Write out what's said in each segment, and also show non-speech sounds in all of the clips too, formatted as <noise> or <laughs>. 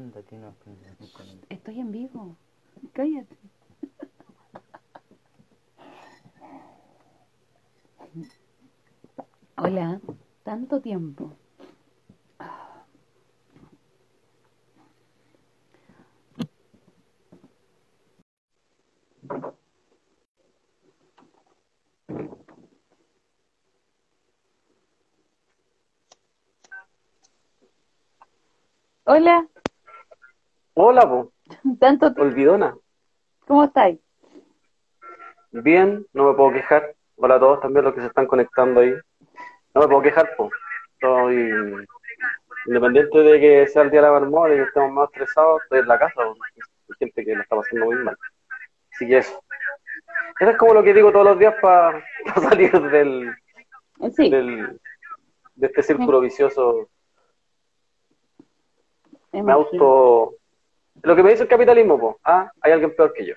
no Estoy en vivo. Cállate. Hola, tanto tiempo. Hola, Hola, po. tanto tiempo. Olvidona. ¿Cómo estáis? Bien, no me puedo quejar. Hola a todos también los que se están conectando ahí. No me puedo quejar, po. Estoy independiente de que sea el día de la marmota y que estemos más estresados, estoy en la casa, po. Hay gente que la está pasando muy mal. Así que eso. Eso es como lo que digo todos los días para <laughs> salir del, Sí, del, de este círculo vicioso. Me auto... Lo que me dice el capitalismo, po. Ah, hay alguien peor que yo.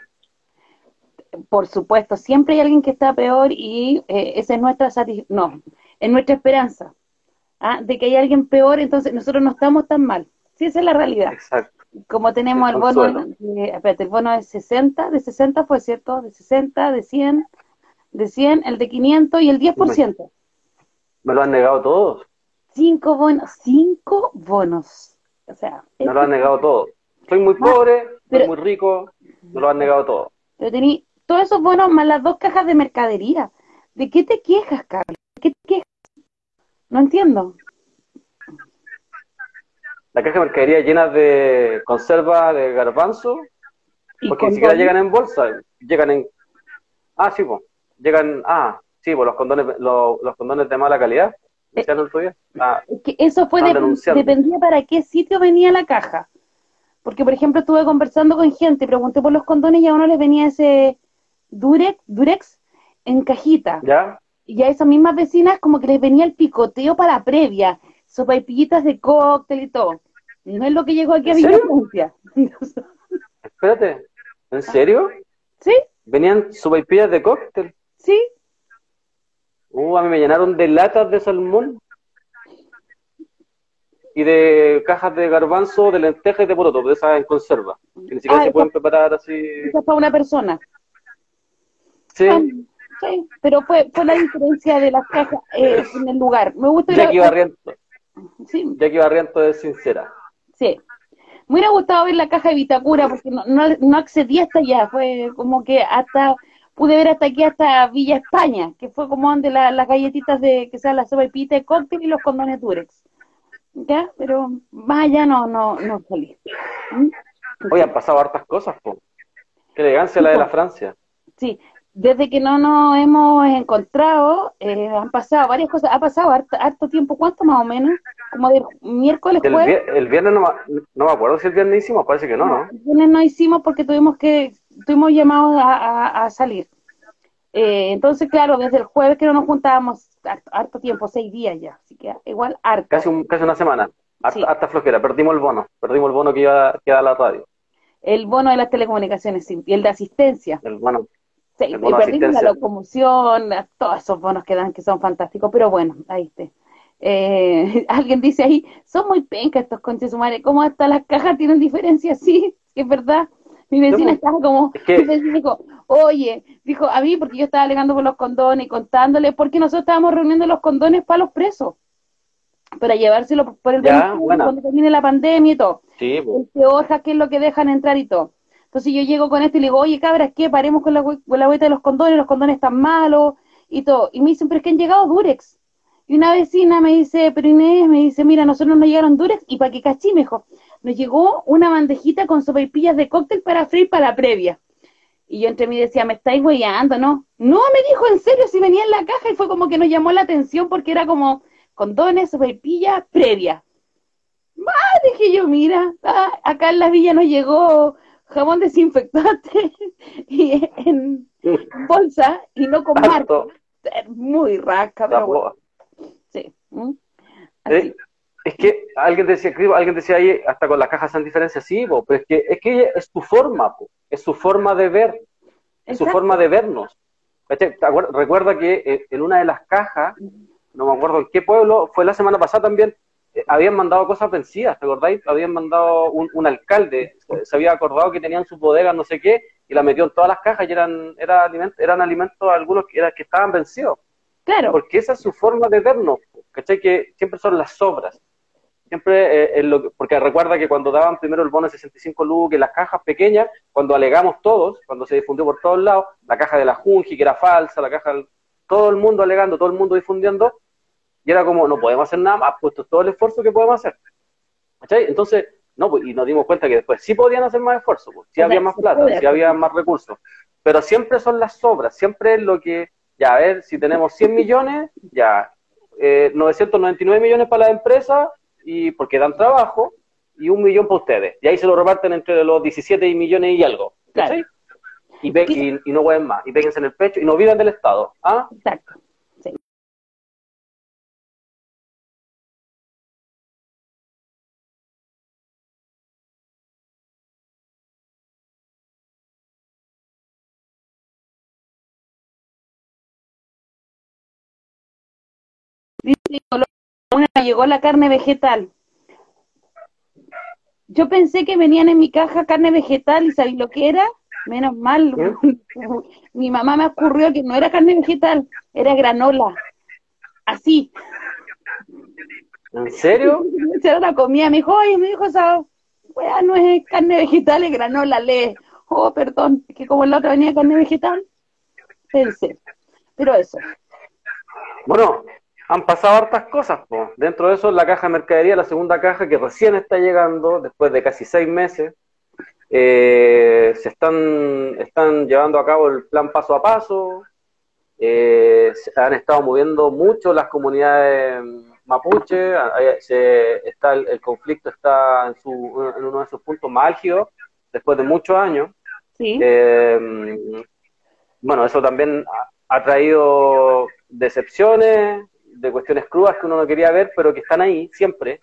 por supuesto, siempre hay alguien que está peor y eh, esa es nuestra satis- no, es nuestra esperanza, ¿ah? de que hay alguien peor, entonces nosotros no estamos tan mal. Sí, esa es la realidad. Exacto. Como tenemos El el bono, de, espérate, el bono de 60, de 60 fue cierto, de 60, de 100, de 100, el de 500 y el 10%. Me lo han negado todos. Cinco bonos, cinco bonos. O sea, Me es- lo han negado todo. Soy muy pobre, soy pero- muy rico, me lo han negado todo. pero tení todos esos bonos más las dos cajas de mercadería. ¿De qué te quejas, Carlos? ¿De qué te quejas? No entiendo. La caja de mercadería llena de conserva de garbanzo, porque ni siquiera llegan en bolsa, llegan en... Ah, sí, pues, llegan... Ah, sí, pues los condones, los, los condones de mala calidad, día. Ah, que eso fue de- dependía para qué sitio venía la caja. Porque, por ejemplo, estuve conversando con gente, pregunté por los condones y a uno les venía ese Durex, Durex en cajita. ¿ya? Y a esas mismas vecinas como que les venía el picoteo para la previa, sopaipillitas de cóctel y todo. No es lo que llegó aquí a. Villanueva. <laughs> Espérate, ¿en serio? ¿Sí? ¿Venían sopaipillas de cóctel? ¿Sí? Uh, a mí me llenaron de latas de salmón y de cajas de garbanzo, de lentejas y de poroto, de esas en conserva. Que ni siquiera Ah, se pueden preparar así. Esa fue una persona. Sí, Ah, Sí, pero fue, fue la diferencia de las cajas eh, <laughs> en el lugar. Me gusta Jackie Barriento, Sí, Jackie Barriento es sincera. Sí. Me hubiera gustado ver la caja de Vitacura porque no, no, no accedí hasta allá. Fue como que hasta, pude ver hasta aquí, hasta Villa España, que fue como donde la- las galletitas de, que sean la sopa y pita de cóctel y los condones Durex. ¿Ya? Pero más allá no, no, no salí. ¿Mm? Hoy han pasado hartas cosas, po. Qué elegancia la de la Francia. Sí. Desde que no nos hemos encontrado, eh, han pasado varias cosas. Ha pasado harto, harto tiempo. ¿Cuánto más o menos? Como de miércoles, El, jueves. vier- el viernes no, no me acuerdo si el viernes hicimos, parece que no, ¿no? El lunes no hicimos porque tuvimos que, tuvimos llamados a, a- a salir. Eh, entonces, claro, desde el jueves que no nos juntábamos harto, harto tiempo, seis días ya, así que igual harto. Casi, un, casi una semana. Harta, Sí. harta flojera. Perdimos el bono. Perdimos el bono que iba, que iba a la radio. El bono de las telecomunicaciones sí, y el de asistencia. El bono. Sí, El y bono de perdimos la locomoción, todos esos bonos que dan que son fantásticos, pero bueno, ahí está. Eh, <laughs> alguien dice ahí, son muy pencas estos conches sumares, ¿cómo hasta las cajas tienen diferencia? <laughs> Sí, es verdad. Mi vecina estaba como, Es que- mi vecina dijo, oye, dijo a mí porque yo estaba alegando por los condones y contándole, porque nosotros estábamos reuniendo los condones para los presos, para llevárselo por- el Ya, cuando termine la pandemia y todo Sí, hojas, qué es lo que dejan entrar y todo. Entonces yo llego con esto y le digo, oye, cabras, ¿qué? Paremos con la, con la vuelta de los condones, los condones están malos y todo. Y me dicen, pero es que han llegado Durex. Y una vecina me dice, pero Inés, me dice, mira, nosotros nos llegaron Durex y para que cachí, me dijo, nos llegó una bandejita con sopaipillas de cóctel para freír para la previa. Y yo entre mí decía, me estáis hueando, ¿no? No, me dijo, en serio, si venía en la caja y fue como que nos llamó la atención porque era como condones, sopaipillas, previa. Ah, dije yo, mira, ah, acá en la villa nos llegó jamón desinfectante <laughs> y en bolsa y no con marca. Harto. Muy rasca, pero bueno, sí. ¿Mm? Así. Eh, Es que alguien decía, alguien decía ahí, hasta con las cajas en diferencia, sí, pero es que, es que es tu forma, es su forma de ver, es su forma de vernos. ¿Cachai? ¿Te acuer- Recuerda que eh, en una de las cajas, no me acuerdo en qué pueblo, fue la semana pasada también, eh, habían mandado cosas vencidas, ¿te acordáis? Habían mandado un, alcalde, se había acordado que tenían sus bodegas, no sé qué, y la metió en todas las cajas y eran, era eran alimentos algunos que, era, que estaban vencidos. Claro. Porque esa es su forma de vernos, ¿cachai? Que siempre son las sobras. Siempre, eh, lo porque recuerda que cuando daban primero el bono de 65 lucas, las cajas pequeñas, cuando alegamos todos, cuando se difundió por todos lados, la caja de la Junji, que era falsa, la caja, todo el mundo alegando, todo el mundo difundiendo, y era como, no podemos hacer nada más, puesto todo el esfuerzo que podemos hacer. ¿Cachai? Entonces, no, pues, y nos dimos cuenta que después sí podían hacer más esfuerzo, pues, sí había más plata, sí había más recursos, pero siempre son las sobras, siempre es lo que, ya, a ver, si tenemos 100 millones, ya, eh, 999 millones para la empresa, y porque dan trabajo, y un millón para ustedes. Y ahí se lo reparten entre los 17 millones y algo. Claro. Y, y, no jueguen más, y péguense en el pecho, y no vivan del Estado. ¿ah? Exacto. Llegó la carne vegetal. Yo pensé que venían en mi caja carne vegetal y sabí lo que era. Menos mal. <laughs> mi mamá me ocurrió que no era carne vegetal, era granola. Así. ¿En serio? <laughs> Se la comía, me dijo, oye, me dijo esa no es carne vegetal, es granola, lee. Oh, perdón, que como en la otra venía carne vegetal, pensé. Pero eso. Bueno, han pasado hartas cosas. Dentro de eso, la caja de mercadería, la segunda caja que recién está llegando, después de casi seis meses, eh, se están, están llevando a cabo el plan paso a paso, eh, se han estado moviendo mucho las comunidades mapuche, está el, conflicto está en, su, en uno de sus puntos más álgidos, después de muchos años. Eh, bueno, eso también ha traído decepciones, de cuestiones crudas que uno no quería ver, pero que están ahí siempre.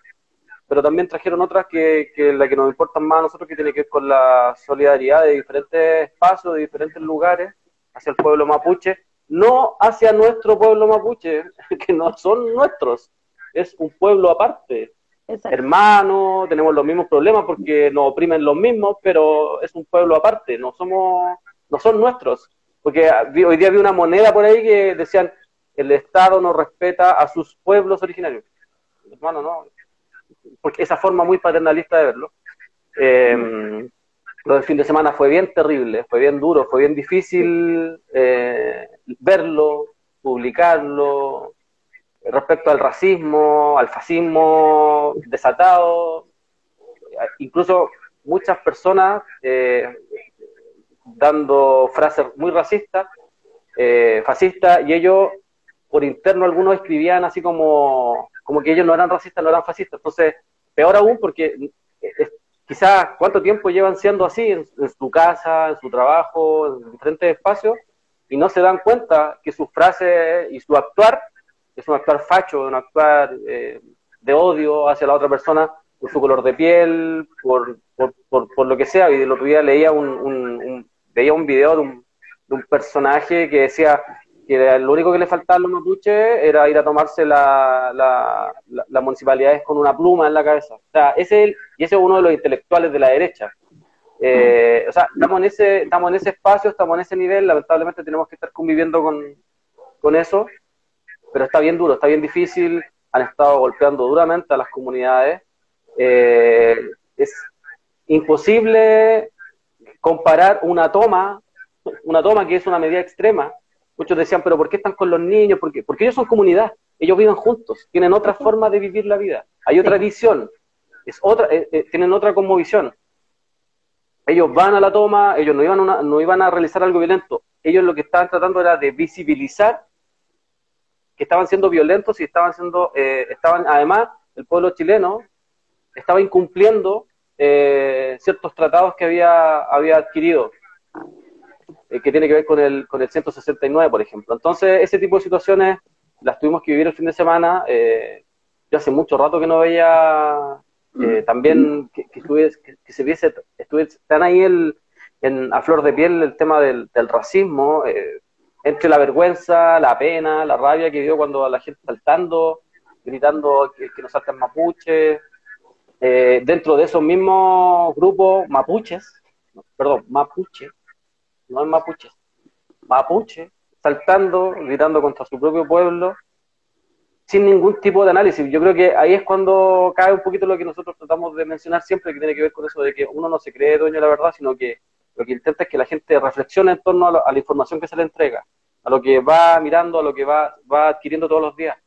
Pero también trajeron otras que, que la que nos importan más a nosotros, que tiene que ver con la solidaridad de diferentes espacios, de diferentes lugares, hacia el pueblo mapuche, no hacia nuestro pueblo mapuche, <laughs> que no son nuestros, es un pueblo aparte. Hermano, tenemos los mismos problemas porque nos oprimen los mismos, pero es un pueblo aparte, no somos, no son nuestros. Porque hoy día vi una moneda por ahí que decían, el Estado no respeta a sus pueblos originarios. Hermano, no. Porque esa forma muy paternalista de verlo. Eh, lo del fin de semana fue bien terrible, fue bien duro, fue bien difícil eh, verlo, publicarlo, respecto al racismo, al fascismo desatado, incluso muchas personas eh, dando frases muy racistas, fascistas, y ellos por interno algunos escribían así como, como que ellos no eran racistas, no eran fascistas. Entonces, peor aún porque eh, quizás cuánto tiempo llevan siendo así en, su casa, en su trabajo, en diferentes espacios, y no se dan cuenta que sus frases y su actuar es un actuar facho, un actuar eh, de odio hacia la otra persona por su color de piel, por, por, por, lo que sea. Y el otro día leía un, un, veía un video de un, de un personaje que decía, que lo único que le faltaba a los mapuches era ir a tomarse la, la, las municipalidades con una pluma en la cabeza. O sea, ese es y ese es uno de los intelectuales de la derecha. Eh, o sea, estamos en, ese, estamos en ese espacio, estamos en ese nivel, lamentablemente tenemos que estar conviviendo con, con eso, pero está bien duro, está bien difícil, han estado golpeando duramente a las comunidades. Eh, es imposible comparar una toma, una toma que es una medida extrema, Muchos decían, pero ¿por qué están con los niños? Porque ellos son comunidad, ellos viven juntos, tienen otra forma de vivir la vida, hay otra visión, es otra, eh, eh, tienen otra visión. Ellos van a la toma, ellos no iban, a no iban a realizar algo violento, ellos lo que estaban tratando era de visibilizar que estaban siendo violentos y estaban siendo, eh, estaban, además, el pueblo chileno estaba incumpliendo ciertos tratados que había, había adquirido eh, que tiene que ver con el, con el 169, por ejemplo. Entonces, ese tipo de situaciones las tuvimos que vivir el fin de semana. Eh, yo hace mucho rato que no veía eh, también que, que, que, se viese, estuviese tan ahí el, en, a flor de piel el tema del, del racismo, entre la vergüenza, la pena, la rabia que dio cuando la gente saltando, gritando que, que no salten mapuches, eh, dentro de esos mismos grupos mapuches, perdón, mapuche, no es mapuches, mapuche, saltando, gritando contra su propio pueblo, sin ningún tipo de análisis. Yo creo que ahí es cuando cae un poquito lo que nosotros tratamos de mencionar siempre, que tiene que ver con eso de que uno no se cree dueño de la verdad, sino que lo que intenta es que la gente reflexione en torno a, la información que se le entrega, a lo que va mirando, a lo que va, va adquiriendo todos los días.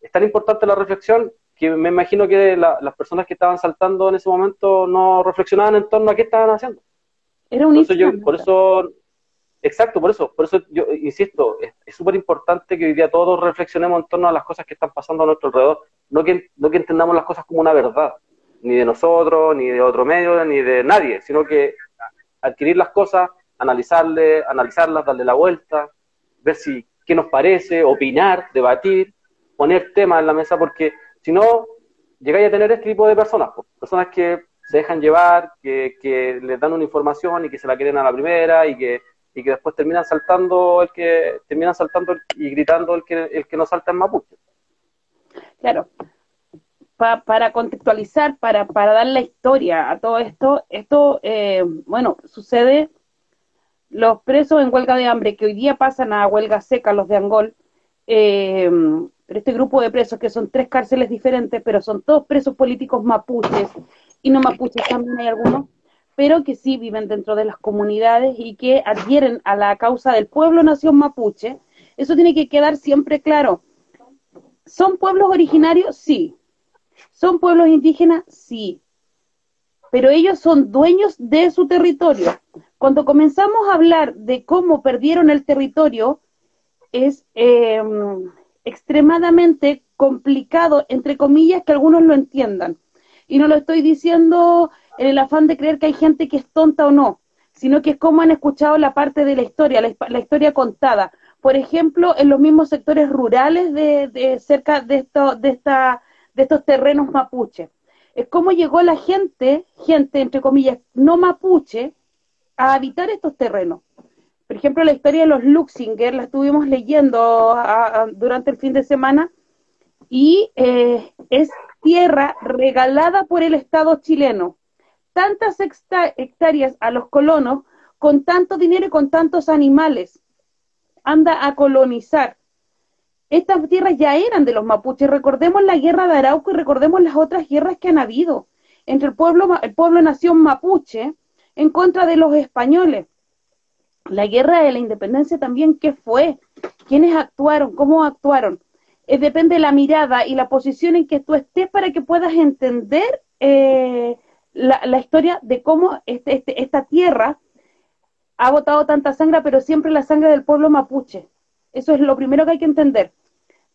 Es tan importante la reflexión que me imagino que las personas que estaban saltando en ese momento no reflexionaban en torno a qué estaban haciendo. Era un Por eso, exacto, por eso, por eso yo insisto, es súper importante que hoy día todos reflexionemos en torno a las cosas que están pasando a nuestro alrededor, no que, no que entendamos las cosas como una verdad, ni de nosotros, ni de otro medio, ni de nadie, sino que adquirir las cosas, analizarle, analizarlas, darle la vuelta, ver si qué nos parece, opinar, debatir, poner temas en la mesa, porque si no, llegáis a tener este tipo de personas, personas que se dejan llevar, que, les dan una información y que se la quieren a la primera y que, y que después terminan saltando el que terminan saltando y gritando el que, el que no salta en mapuche. Claro. para contextualizar, para, para dar la historia a todo esto, esto, eh, bueno, sucede los presos en huelga de hambre que hoy día pasan a huelga seca, los de Angol, eh, pero este grupo de presos, que son tres cárceles diferentes, pero son todos presos políticos mapuches, y no mapuches también hay algunos, pero que sí viven dentro de las comunidades y que adhieren a la causa del pueblo nación mapuche, eso tiene que quedar siempre claro. ¿Son pueblos originarios? Sí. ¿Son pueblos indígenas? Sí. Pero ellos son dueños de su territorio. Cuando comenzamos a hablar de cómo perdieron el territorio, es eh, extremadamente complicado, entre comillas, que algunos lo entiendan. Y no lo estoy diciendo en el afán de creer que hay gente que es tonta o no, sino que es como han escuchado la parte de la historia, la, historia contada. Por ejemplo, en los mismos sectores rurales de, cerca de, de, esta, de estos terrenos mapuche. Es como llegó la gente, gente entre comillas, no mapuche, a habitar estos terrenos. Por ejemplo, la historia de los Luxinger la estuvimos leyendo durante el fin de semana y eh, es tierra regalada por el Estado chileno. Tantas hectáreas a los colonos con tanto dinero y con tantos animales. Anda a colonizar. Estas tierras ya eran de los mapuches. Recordemos la guerra de Arauco y recordemos las otras guerras que han habido entre el pueblo, el pueblo nación mapuche en contra de los españoles la guerra de la independencia también, ¿qué fue? ¿Quiénes actuaron? ¿Cómo actuaron? Eh, depende de la mirada y la posición en que tú estés para que puedas entender eh, la, historia de cómo este, este, esta tierra ha botado tanta sangre, pero siempre la sangre del pueblo mapuche. Eso es lo primero que hay que entender.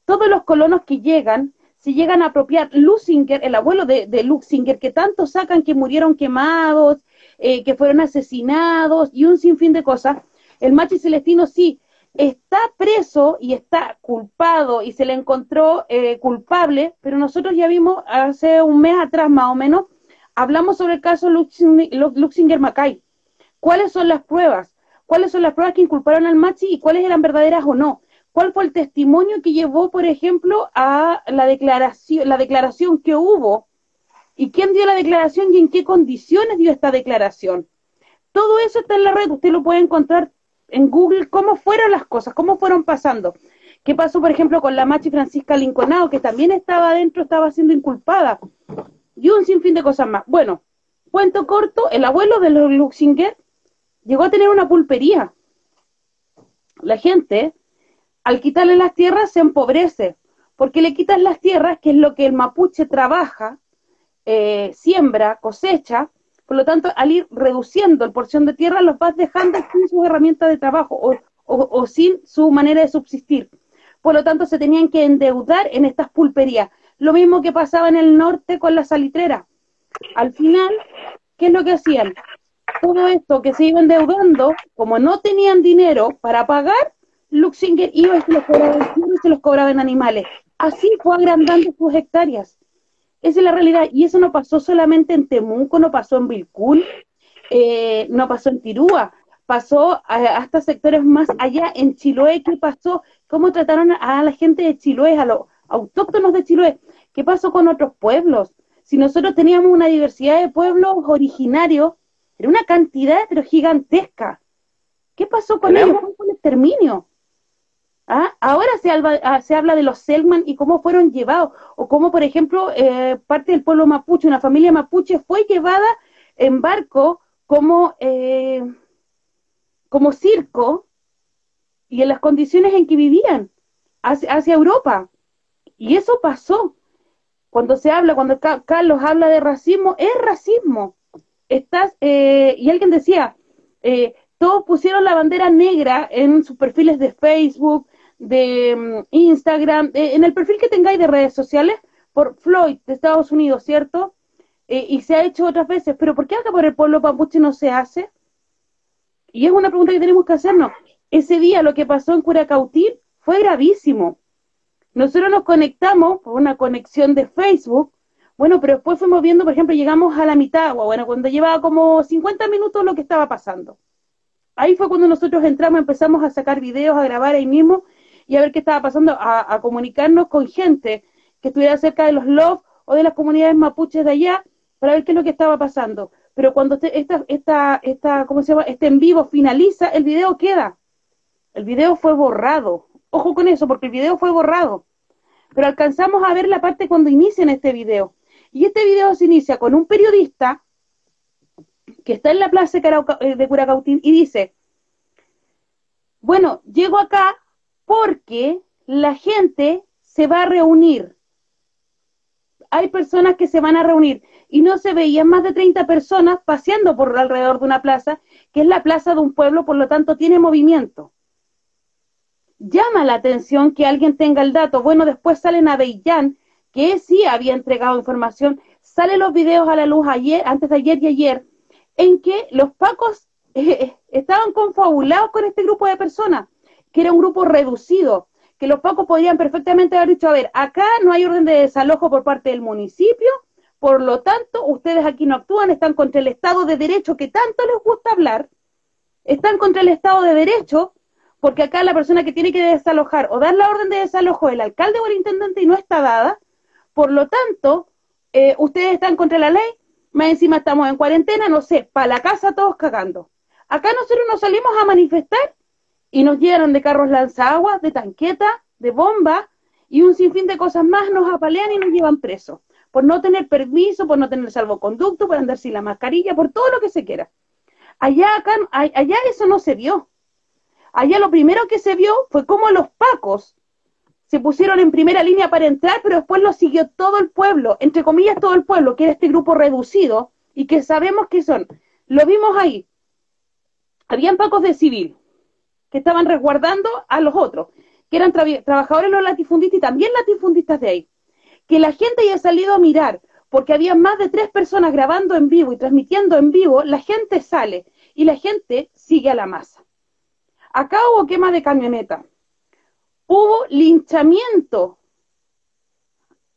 Todos los colonos que llegan, si llegan a apropiar Lusinger, el abuelo de, de Luxinger, que tanto sacan que murieron quemados, eh, que fueron asesinados y un sinfín de cosas. El machi celestino sí está preso y está culpado y se le encontró eh, culpable, pero nosotros ya vimos hace un mes atrás más o menos, hablamos sobre el caso Luxinger Macay. ¿Cuáles son las pruebas? ¿Cuáles son las pruebas que inculparon al machi y cuáles eran verdaderas o no? ¿Cuál fue el testimonio que llevó, por ejemplo, a la declaración, la declaración que hubo y quién dio la declaración y en qué condiciones dio esta declaración. Todo eso está en la red, usted lo puede encontrar en Google, cómo fueron las cosas, cómo fueron pasando. ¿Qué pasó, por ejemplo, con la Machi Francisca Linconado, que también estaba adentro, estaba siendo inculpada? Y un sinfín de cosas más. Bueno, cuento corto, el abuelo de los Luxinger llegó a tener una pulpería. La gente, al quitarle las tierras, se empobrece, porque le quitas las tierras, que es lo que el mapuche trabaja, eh, siembra, cosecha, por lo tanto, al ir reduciendo el porción de tierra, los vas dejando sin sus herramientas de trabajo o, sin su manera de subsistir. Por lo tanto, se tenían que endeudar en estas pulperías. Lo mismo que pasaba en el norte con la salitrera. Al final, ¿qué es lo que hacían? Todo esto que se iba endeudando, como no tenían dinero para pagar, Luxinger iba y se los cobraba y se los cobraba en animales. Así fue agrandando sus hectáreas. Esa es la realidad. Y eso no pasó solamente en Temuco, no pasó en Vilcún, eh, no pasó en Tirúa, pasó hasta sectores más allá, en Chiloé, ¿qué pasó? ¿Cómo trataron a la gente de Chiloé, a, autóctonos de Chiloé. ¿Qué pasó con otros pueblos? Si nosotros teníamos una diversidad de pueblos originarios, era una cantidad pero gigantesca. ¿Qué pasó con ellos? ¿Cómo fue el exterminio? ¿Ah? Ahora se habla, ah, se habla de los Selman y cómo fueron llevados, o cómo, por ejemplo, eh, parte del pueblo mapuche, una familia mapuche fue llevada en barco como, eh, como circo y en las condiciones en que vivían hacia, Europa. Y eso pasó. Cuando se habla, cuando Carlos habla de racismo, es racismo. Estás, eh, y alguien decía, eh, todos pusieron la bandera negra en sus perfiles de Facebook, de mm, Instagram, eh, en el perfil que tengáis de redes sociales, por Floyd de Estados Unidos, ¿cierto? y se ha hecho otras veces, pero ¿por qué acá por el pueblo mapuche no se hace? Y es una pregunta que tenemos que hacernos. Ese día lo que pasó en Curacautín fue gravísimo. Nosotros nos conectamos por una conexión de Facebook, bueno, pero después fuimos viendo, por ejemplo, llegamos a la mitad, bueno, cuando llevaba como 50 minutos lo que estaba pasando. Ahí fue cuando nosotros entramos, empezamos a sacar videos, a grabar ahí mismo y a ver qué estaba pasando, a, comunicarnos con gente que estuviera cerca de los LOF o de las comunidades mapuches de allá para ver qué es lo que estaba pasando. Pero cuando esta, esta, esta, ¿cómo se llama? Este en vivo finaliza, el video queda. El video fue borrado. Ojo con eso, porque el video fue borrado. Pero alcanzamos a ver la parte cuando inician este video. Y este video se inicia con un periodista que está en la plaza eh, de Curacautín y dice, bueno, llego acá porque la gente se va a reunir. Hay personas que se van a reunir y no se veían más de 30 personas paseando por alrededor de una plaza, que es la plaza de un pueblo, por lo tanto tiene movimiento llama la atención que alguien tenga el dato. Bueno, después salen a Beillán, que sí había entregado información, salen los videos a la luz ayer, antes de ayer y ayer, en que los pacos <laughs> eh, estaban confabulados con este grupo de personas, que era un grupo reducido, que los pacos podían perfectamente haber dicho, a ver, acá no hay orden de desalojo por parte del municipio, por lo tanto, ustedes aquí no actúan, están contra el Estado de Derecho, que tanto les gusta hablar, están contra el Estado de Derecho, porque acá la persona que tiene que desalojar o dar la orden de desalojo es el alcalde o el intendente y no está dada, por lo tanto, eh, ustedes están contra la ley, más encima estamos en cuarentena, no sé, para la casa todos cagando. Acá nosotros nos salimos a manifestar y nos llenan de carros lanzaguas, de tanqueta, de bomba y un sinfín de cosas más, nos apalean y nos llevan presos por no tener permiso, por no tener salvoconducto, por andar sin la mascarilla, por todo lo que se quiera. Allá, acá, allá eso no se dio allá lo primero que se vio fue cómo los pacos se pusieron en primera línea para entrar, pero después lo siguió todo el pueblo, entre comillas todo el pueblo, que era este grupo reducido y que sabemos que son. Lo vimos ahí. Habían pacos de civil que estaban resguardando a los otros, que eran trabajadores los latifundistas y también latifundistas de ahí. Que la gente haya salido a mirar, porque había más de tres personas grabando en vivo y transmitiendo en vivo, la gente sale y la gente sigue a la masa. Acá hubo quema de camioneta. Hubo linchamiento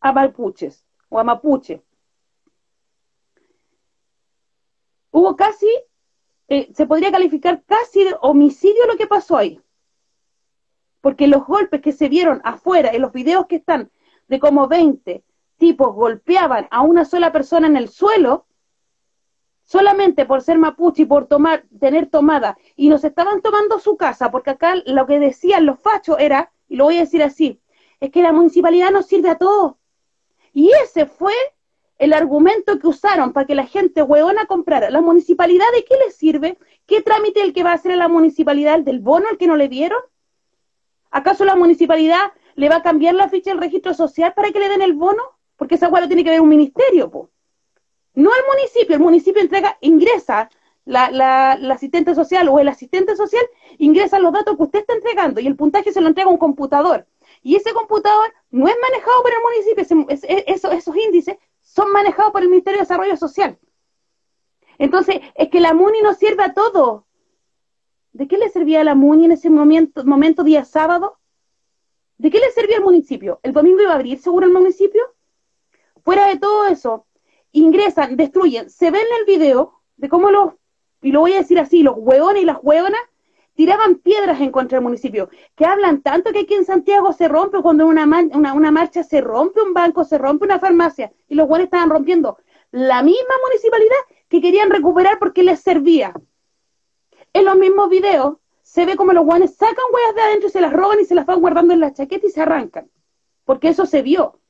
a mapuches o a mapuche. Hubo casi, eh, se podría calificar casi de homicidio lo que pasó ahí. Porque los golpes que se vieron afuera, en los videos que están de como 20 tipos golpeaban a una sola persona en el suelo, solamente por ser mapuche y por tomar, tener tomada, y nos estaban tomando su casa, porque acá lo que decían los fachos era, y lo voy a decir así, es que la municipalidad nos sirve a todos. Y ese fue el argumento que usaron para que la gente hueona comprara. ¿La municipalidad de qué le sirve? ¿Qué trámite el que va a hacer a la municipalidad? ¿El del bono el que no le dieron? ¿Acaso la municipalidad le va a cambiar la ficha del registro social para que le den el bono? Porque esa hueá tiene que ver un ministerio, pues. No el municipio, el municipio entrega, ingresa la, la, asistente social o el asistente social, ingresa los datos que usted está entregando y el puntaje se lo entrega a un computador. Y ese computador no es manejado por el municipio, esos índices son manejados por el Ministerio de Desarrollo Social. Entonces, es que la MUNI no sirve a todo. ¿De qué le servía a la MUNI en ese momento, momento día sábado? ¿De qué le servía al municipio? ¿El domingo iba a abrir seguro el municipio? Fuera de todo eso, ingresan, destruyen, se ven en el video de cómo los, y lo voy a decir así, los hueones y las hueonas tiraban piedras en contra del municipio, que hablan tanto que aquí en Santiago se rompe cuando una, una, marcha se rompe un banco, se rompe una farmacia, y los guanes estaban rompiendo la misma municipalidad que querían recuperar porque les servía. En los mismos videos se ve como los guanes sacan huellas de adentro y se las roban y se las van guardando en la chaqueta y se arrancan. Porque eso se vio.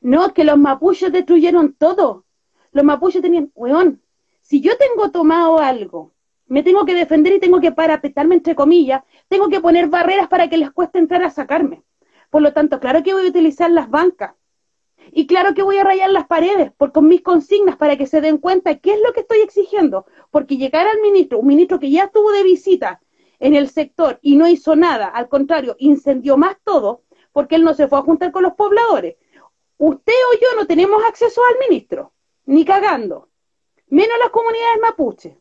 No, que los mapuches destruyeron todo. Los mapuches tenían, weón, si yo tengo tomado algo me tengo que defender y tengo que parapetarme entre comillas, tengo que poner barreras para que les cueste entrar a sacarme. Por lo tanto, claro que voy a utilizar las bancas. Y claro que voy a rayar las paredes por, con mis consignas para que se den cuenta qué es lo que estoy exigiendo. Porque llegar al ministro, un ministro que ya estuvo de visita en el sector y no hizo nada, al contrario, incendió más todo, porque él no se fue a juntar con los pobladores. Usted o yo no tenemos acceso al ministro, ni cagando, menos las comunidades mapuches.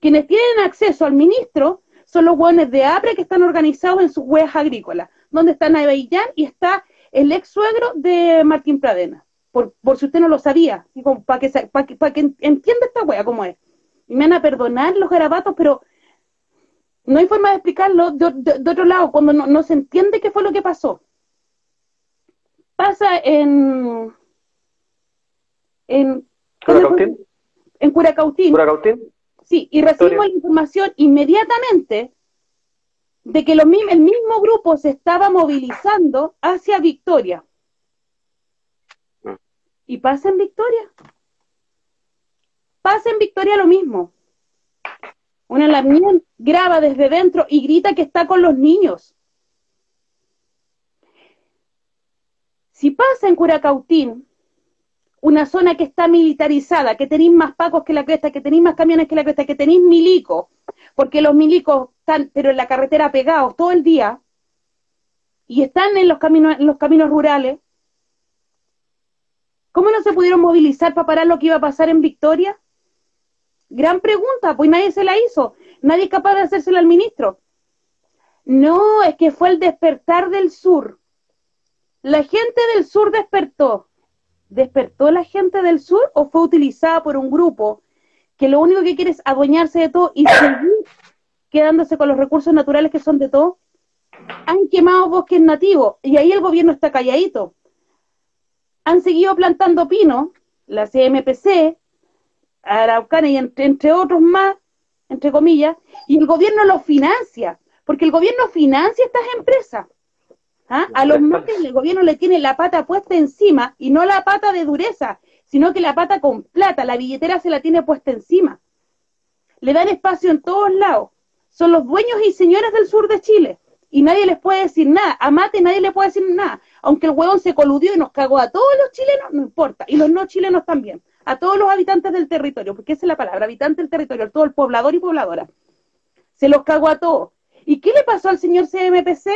Quienes tienen acceso al ministro son los hueones de APRE que están organizados en sus huellas agrícolas, donde está Naveillán y está el ex suegro de Martín Pradena. Por, si usted no lo sabía, para que, para que, que entienda esta hueá cómo es. Y me van a perdonar los garabatos, pero no hay forma de explicarlo de, otro lado, cuando no, se entiende qué fue lo que pasó. Pasa en... En, ¿Curacautín? En Curacautín. ¿Curacautín? Sí, y recibimos la información inmediatamente de que el mismo grupo se estaba movilizando hacia Victoria. Mm. ¿Y pasa en Victoria? Pasa en Victoria lo mismo. Una la graba desde dentro y grita que está con los niños. Si pasa en Curacautín, una zona que está militarizada, que tenéis más pacos que la cresta, que tenéis más camiones que la cresta, que tenéis milicos, porque los milicos están, pero en la carretera pegados todo el día, y están en los caminos, en los caminos rurales, ¿cómo no se pudieron movilizar para parar lo que iba a pasar en Victoria? Gran pregunta, pues nadie se la hizo, nadie es capaz de hacérsela al ministro. No, es que fue el despertar del sur. La gente del sur despertó despertó la gente del sur o fue utilizada por un grupo que lo único que quiere es adueñarse de todo y seguir quedándose con los recursos naturales que son de todo? Han quemado bosques nativos y ahí el gobierno está calladito. Han seguido plantando pino, la CMPC, Araucana y entre, otros más, entre comillas, y el gobierno lo financia, porque el gobierno financia estas empresas. ¿Ah? A los montes el gobierno le tiene la pata puesta encima y no la pata de dureza, sino que la pata con plata, la billetera se la tiene puesta encima. Le dan espacio en todos lados. Son los dueños y señores del sur de Chile y nadie les puede decir nada. A Mate nadie le puede decir nada. Aunque el huevón se coludió y nos cagó a todos los chilenos, no importa. Y los no chilenos también. A todos los habitantes del territorio, porque esa es la palabra, habitante del territorio, todo el poblador y pobladora. Se los cagó a todos. ¿Y qué le pasó al señor CMPC?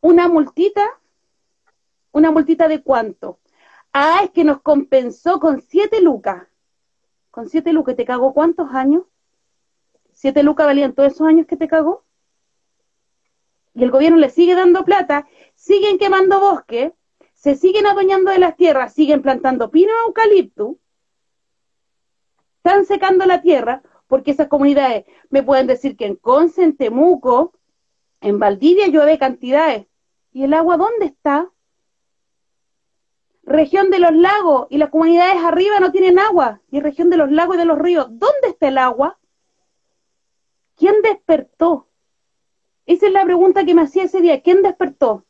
Una multita, una multita de cuánto. Ah, es que nos compensó con siete lucas. Con siete lucas, ¿te cagó cuántos años? Siete lucas valían todos esos años que te cagó. Y el gobierno le sigue dando plata, siguen quemando bosque, se siguen adueñando de las tierras, siguen plantando pino eucalipto, están secando la tierra, porque esas comunidades me pueden decir que en Conce, en Temuco, en Valdivia llueve cantidades, ¿Y el agua dónde está? Región de los lagos y las comunidades arriba no tienen agua. Y región de los lagos y de los ríos, ¿dónde está el agua? ¿Quién despertó? Esa es la pregunta que me hacía ese día. ¿Quién despertó?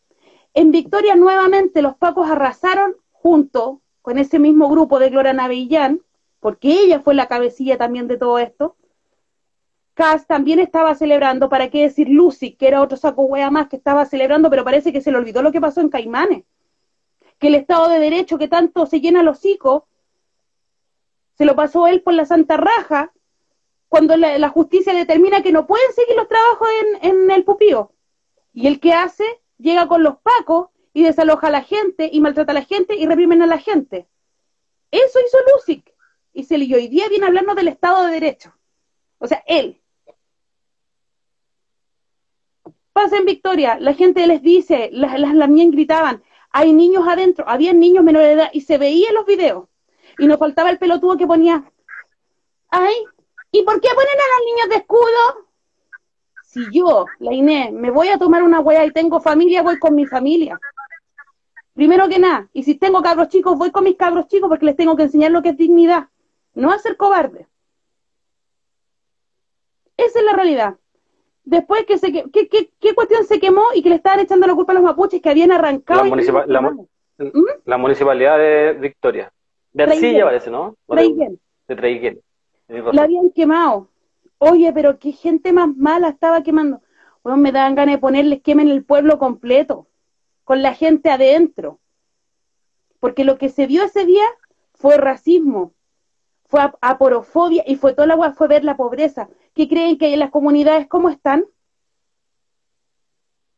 En Victoria nuevamente los pacos arrasaron junto con ese mismo grupo de Gloria Navillán, porque ella fue la cabecilla también de todo esto, también estaba celebrando, ¿para qué decir Lucy, que era otro saco hueá más que estaba celebrando, pero parece que se le olvidó lo que pasó en Caimanes? Que el Estado de Derecho que tanto se llena los hocico, se lo pasó él por la santa raja, cuando la, justicia determina que no pueden seguir los trabajos en, el pupío. Y el que hace, llega con los pacos y desaloja a la gente y maltrata a la gente y reprimen a la gente. Eso hizo Lucic. Y se le hoy día viene hablando del Estado de Derecho. O sea, él, pasa en Victoria, la gente les dice, las, las gritaban, hay niños adentro, había niños menores de edad y se veía en los videos. Y nos faltaba el pelotudo que ponía, ay, ¿y por qué ponen a los niños de escudo? Si yo, la Inés, me voy a tomar una hueá y tengo familia, voy con mi familia. Primero que nada, y si tengo cabros chicos, voy con mis cabros chicos porque les tengo que enseñar lo que es dignidad, no a ser cobarde. Esa es la realidad. Después que se ¿qué, qué, cuestión se quemó y que le estaban echando la culpa a los mapuches que habían arrancado. La, ¿Mm? la, municipalidad de Victoria. De Arcilla parece, ¿no? De Treiguén. La habían quemado. Oye, pero qué gente más mala estaba quemando. Bueno, me daban ganas de ponerles quemen el pueblo completo, con la gente adentro. Porque lo que se vio ese día fue racismo, fue aporofobia y fue toda la fue ver la pobreza. ¿Qué creen que en las comunidades? ¿Cómo están?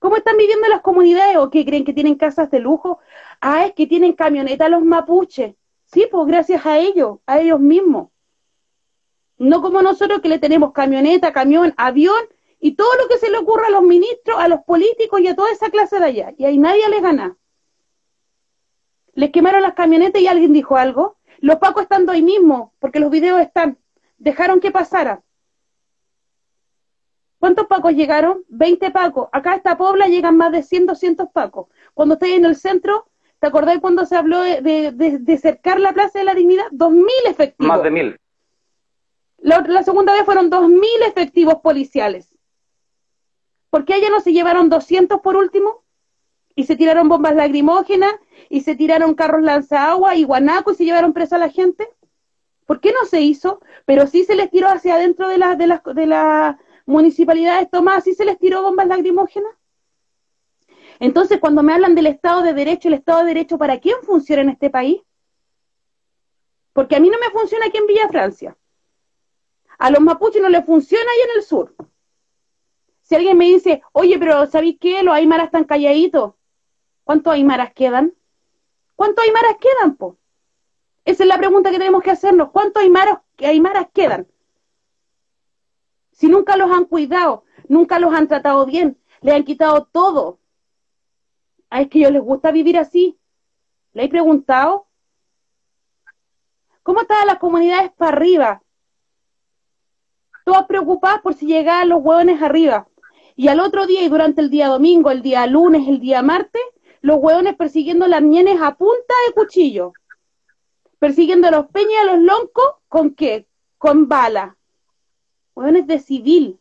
¿Cómo están viviendo las comunidades? ¿O qué creen que tienen casas de lujo? Ah, es que tienen camioneta los mapuches. Sí, pues gracias a ellos, a ellos mismos. No como nosotros que le tenemos camioneta, camión, avión y todo lo que se le ocurra a los ministros, a los políticos y a toda esa clase de allá. Y ahí nadie les gana. Les quemaron las camionetas y alguien dijo algo. Los pacos estando ahí mismo, porque los videos están. Dejaron que pasara. ¿Cuántos pacos llegaron? 20 pacos. Acá a esta pobla llegan más de 100, 200 pacos. Cuando estoy en el centro, ¿te acordás cuando se habló de, cercar la Plaza de la Dignidad? 2.000 efectivos. Más de 1.000. La, la segunda vez fueron 2.000 efectivos policiales. ¿Por qué allá no se llevaron 200 por último? Y se tiraron bombas lacrimógenas y se tiraron carros lanzagua y guanaco y se llevaron preso a la gente. ¿Por qué no se hizo? Pero sí se les tiró hacia adentro de las de las de la municipalidades tomadas y se les tiró bombas lacrimógenas. Entonces, cuando me hablan del Estado de Derecho, ¿el Estado de Derecho para quién funciona en este país? Porque a mí no me funciona aquí en Villa Francia. A los mapuches no les funciona ahí en el sur. Si alguien me dice, oye, pero ¿sabéis qué? Los aymaras están calladitos. ¿Cuántos aymaras quedan? ¿Cuántos aymaras quedan, po? Esa es la pregunta que tenemos que hacernos. ¿Cuántos aymaras, aymaras quedan? Si nunca los han cuidado, nunca los han tratado bien, le han quitado todo. ¿A es que a ellos les gusta vivir así. ¿Le he preguntado? ¿Cómo estaban las comunidades para arriba? Todas preocupadas por si llegaban los hueones arriba. Y al otro día y durante el día domingo, el día lunes, el día martes, los hueones persiguiendo las nienes a punta de cuchillo. Persiguiendo a los peñas y a los loncos, ¿con qué? Con de civil.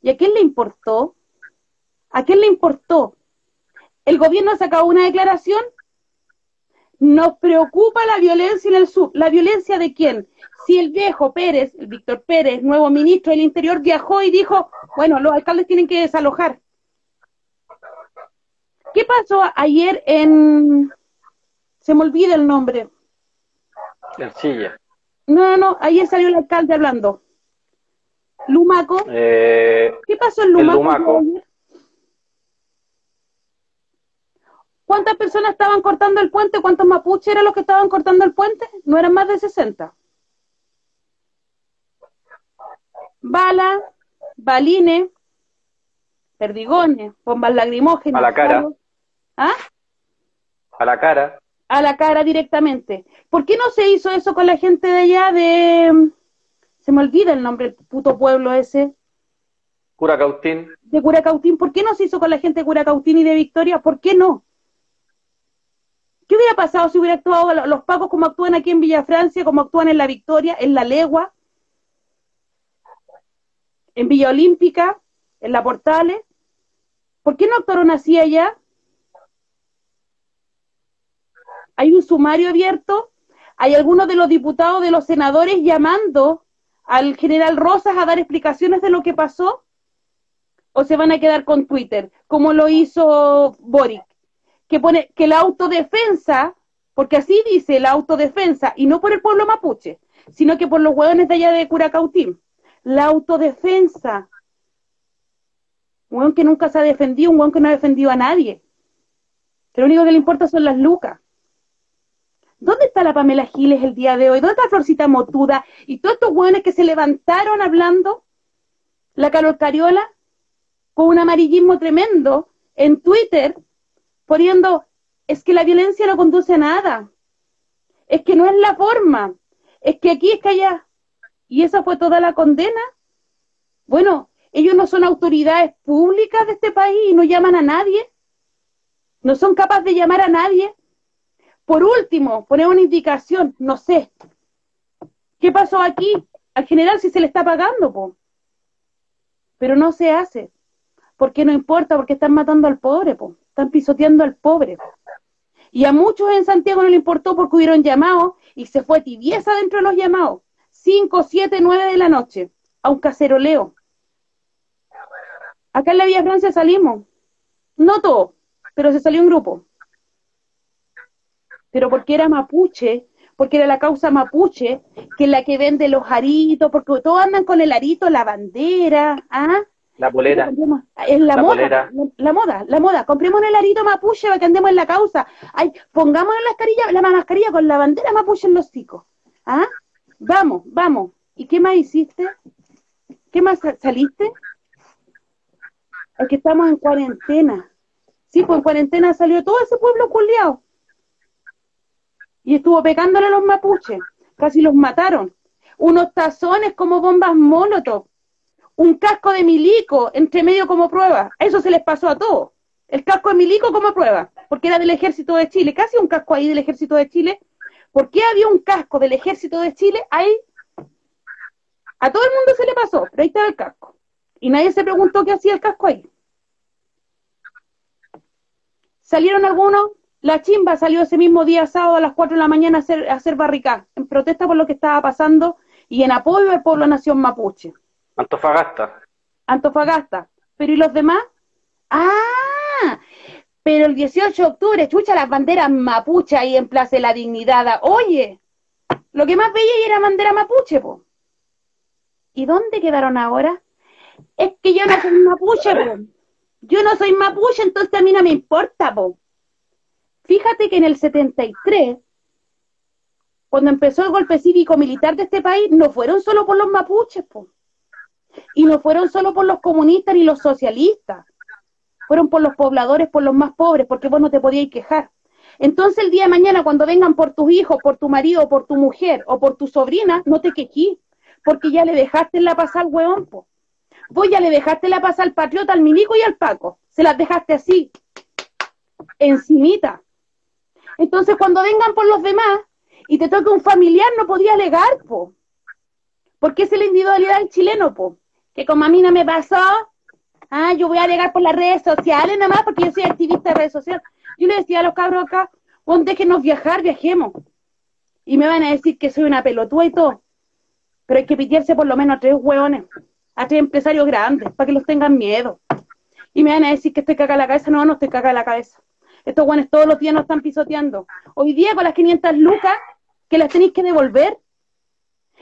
¿Y a quién le importó? ¿A quién le importó? El gobierno ha sacado una declaración. Nos preocupa la violencia en el sur. ¿La violencia de quién? Si el viejo Pérez, el Víctor Pérez, nuevo ministro del Interior, viajó y dijo, bueno, los alcaldes tienen que desalojar. ¿Qué pasó ayer en... Se me olvida el nombre. Ercilla. No, no, ayer salió el alcalde hablando. Lumaco. Eh, ¿Qué pasó en Lumaco? ¿Cuántas personas estaban cortando el puente? ¿Cuántos mapuches eran los que estaban cortando el puente? No eran más de 60. Bala, balines, perdigones, bombas lacrimógenas. A la cara. ¿Ah? A la cara. A la cara directamente. ¿Por qué no se hizo eso con la gente de allá de... Se me olvida el nombre del puto pueblo ese. Curacautín. De Curacautín. ¿Por qué no se hizo con la gente de Curacautín y de Victoria? ¿Por qué no? ¿Qué hubiera pasado si hubiera actuado los pacos como actúan aquí en Villa Francia, como actúan en la Victoria, en la Legua, en Villa Olímpica, en la Portales? ¿Por qué no actuaron así allá? hay un sumario abierto, hay algunos de los diputados, de los senadores llamando al general Rosas a dar explicaciones de lo que pasó, o se van a quedar con Twitter, como lo hizo Boric, que pone que la autodefensa, porque así dice la autodefensa, y no por el pueblo mapuche, sino que por los hueones de allá de Curacautín, la autodefensa, un hueón que nunca se ha defendido, un hueón que no ha defendido a nadie, que lo único que le importa son las lucas. ¿Dónde está la Pamela Giles el día de hoy? ¿Dónde está Florcita Motuda? Y todos estos hueones que se levantaron hablando, la Carol Cariola, con un amarillismo tremendo en Twitter, poniendo, es que la violencia no conduce a nada, es que no es la forma, es que aquí es que allá. Y esa fue toda la condena. Bueno, Ellos no son autoridades públicas de este país y no llaman a nadie. No son capaces de llamar a nadie. Por último, poner una indicación, no sé. ¿Qué pasó aquí? Al general si se le está pagando, po. Pero no se hace. Porque no importa, porque están matando al pobre, po. Están pisoteando al pobre. Y a muchos en Santiago no le importó porque hubieron llamados y se fue tibieza dentro de los llamados. Cinco, siete, nueve de la noche. A un caceroleo. Acá en la Vía Francia salimos. No todo, pero se salió un grupo. Pero porque era mapuche, porque era la causa mapuche, que es la que vende los aritos, porque todos andan con el arito, la bandera, ¿ah? La bolera. Es la, moda, la, moda, la moda. Compremos el arito mapuche para que andemos en la causa. Ay, pongamos la mascarilla, la mascarilla con la bandera mapuche en los hocicos. ¿Ah? Vamos, vamos. ¿Y qué más hiciste? ¿Qué más saliste? Es que estamos en cuarentena. Sí, pues en cuarentena salió todo ese pueblo culiao. Y estuvo pecándole a los mapuches. Casi los mataron. Unos tazones como bombas molotov. Un casco de milico entre medio como prueba. Eso se les pasó a todos. El casco de milico como prueba. Porque era del ejército de Chile. Casi un casco ahí del ejército de Chile. ¿Por qué había un casco del ejército de Chile ahí? A todo el mundo se le pasó. Pero ahí estaba el casco. Y nadie se preguntó qué hacía el casco ahí. Salieron algunos, la chimba salió ese mismo día sábado a las 4 de la mañana a hacer, a hacer barricada, en protesta por lo que estaba pasando y en apoyo al pueblo nación mapuche. Antofagasta. Antofagasta. Pero ¿y los demás? Ah, pero el 18 de octubre, chucha las banderas mapuche ahí en Plaza de la Dignidad. Oye, lo que más veía era bandera mapuche, po. ¿Y dónde quedaron ahora? Es que yo no soy mapuche, po. Yo no soy mapuche, entonces a mí no me importa, po. Fíjate que en el 73, cuando empezó el golpe cívico-militar de este país, no fueron solo por los mapuches, po. Y no fueron solo por los comunistas ni los socialistas. Fueron por los pobladores, por los más pobres, porque vos no te podías quejar. Entonces el día de mañana, cuando vengan por tus hijos, por tu marido, por tu mujer o por tu sobrina, no te quejí, porque ya le dejaste la pasar al hueón, po. Vos ya le dejaste la paz al patriota, al milico y al paco. Se las dejaste así, encimita. Entonces, cuando vengan por los demás y te toque un familiar, no podía alegar, po. Porque es la individualidad del chileno, po. Que como a mí no me pasó, ah, yo voy a alegar por las redes sociales nada más porque yo soy activista de redes sociales. Yo le decía a los cabros acá, vos déjenos viajar, viajemos. Y me van a decir que soy una pelotúa y todo. Pero hay que pitearse por lo menos a tres hueones a tres empresarios grandes para que los tengan miedo. Y me van a decir que estoy caga la cabeza. No, no estoy caga la cabeza. Estos guanes todos los días nos están pisoteando. Hoy día con las 500 lucas que las tenéis que devolver,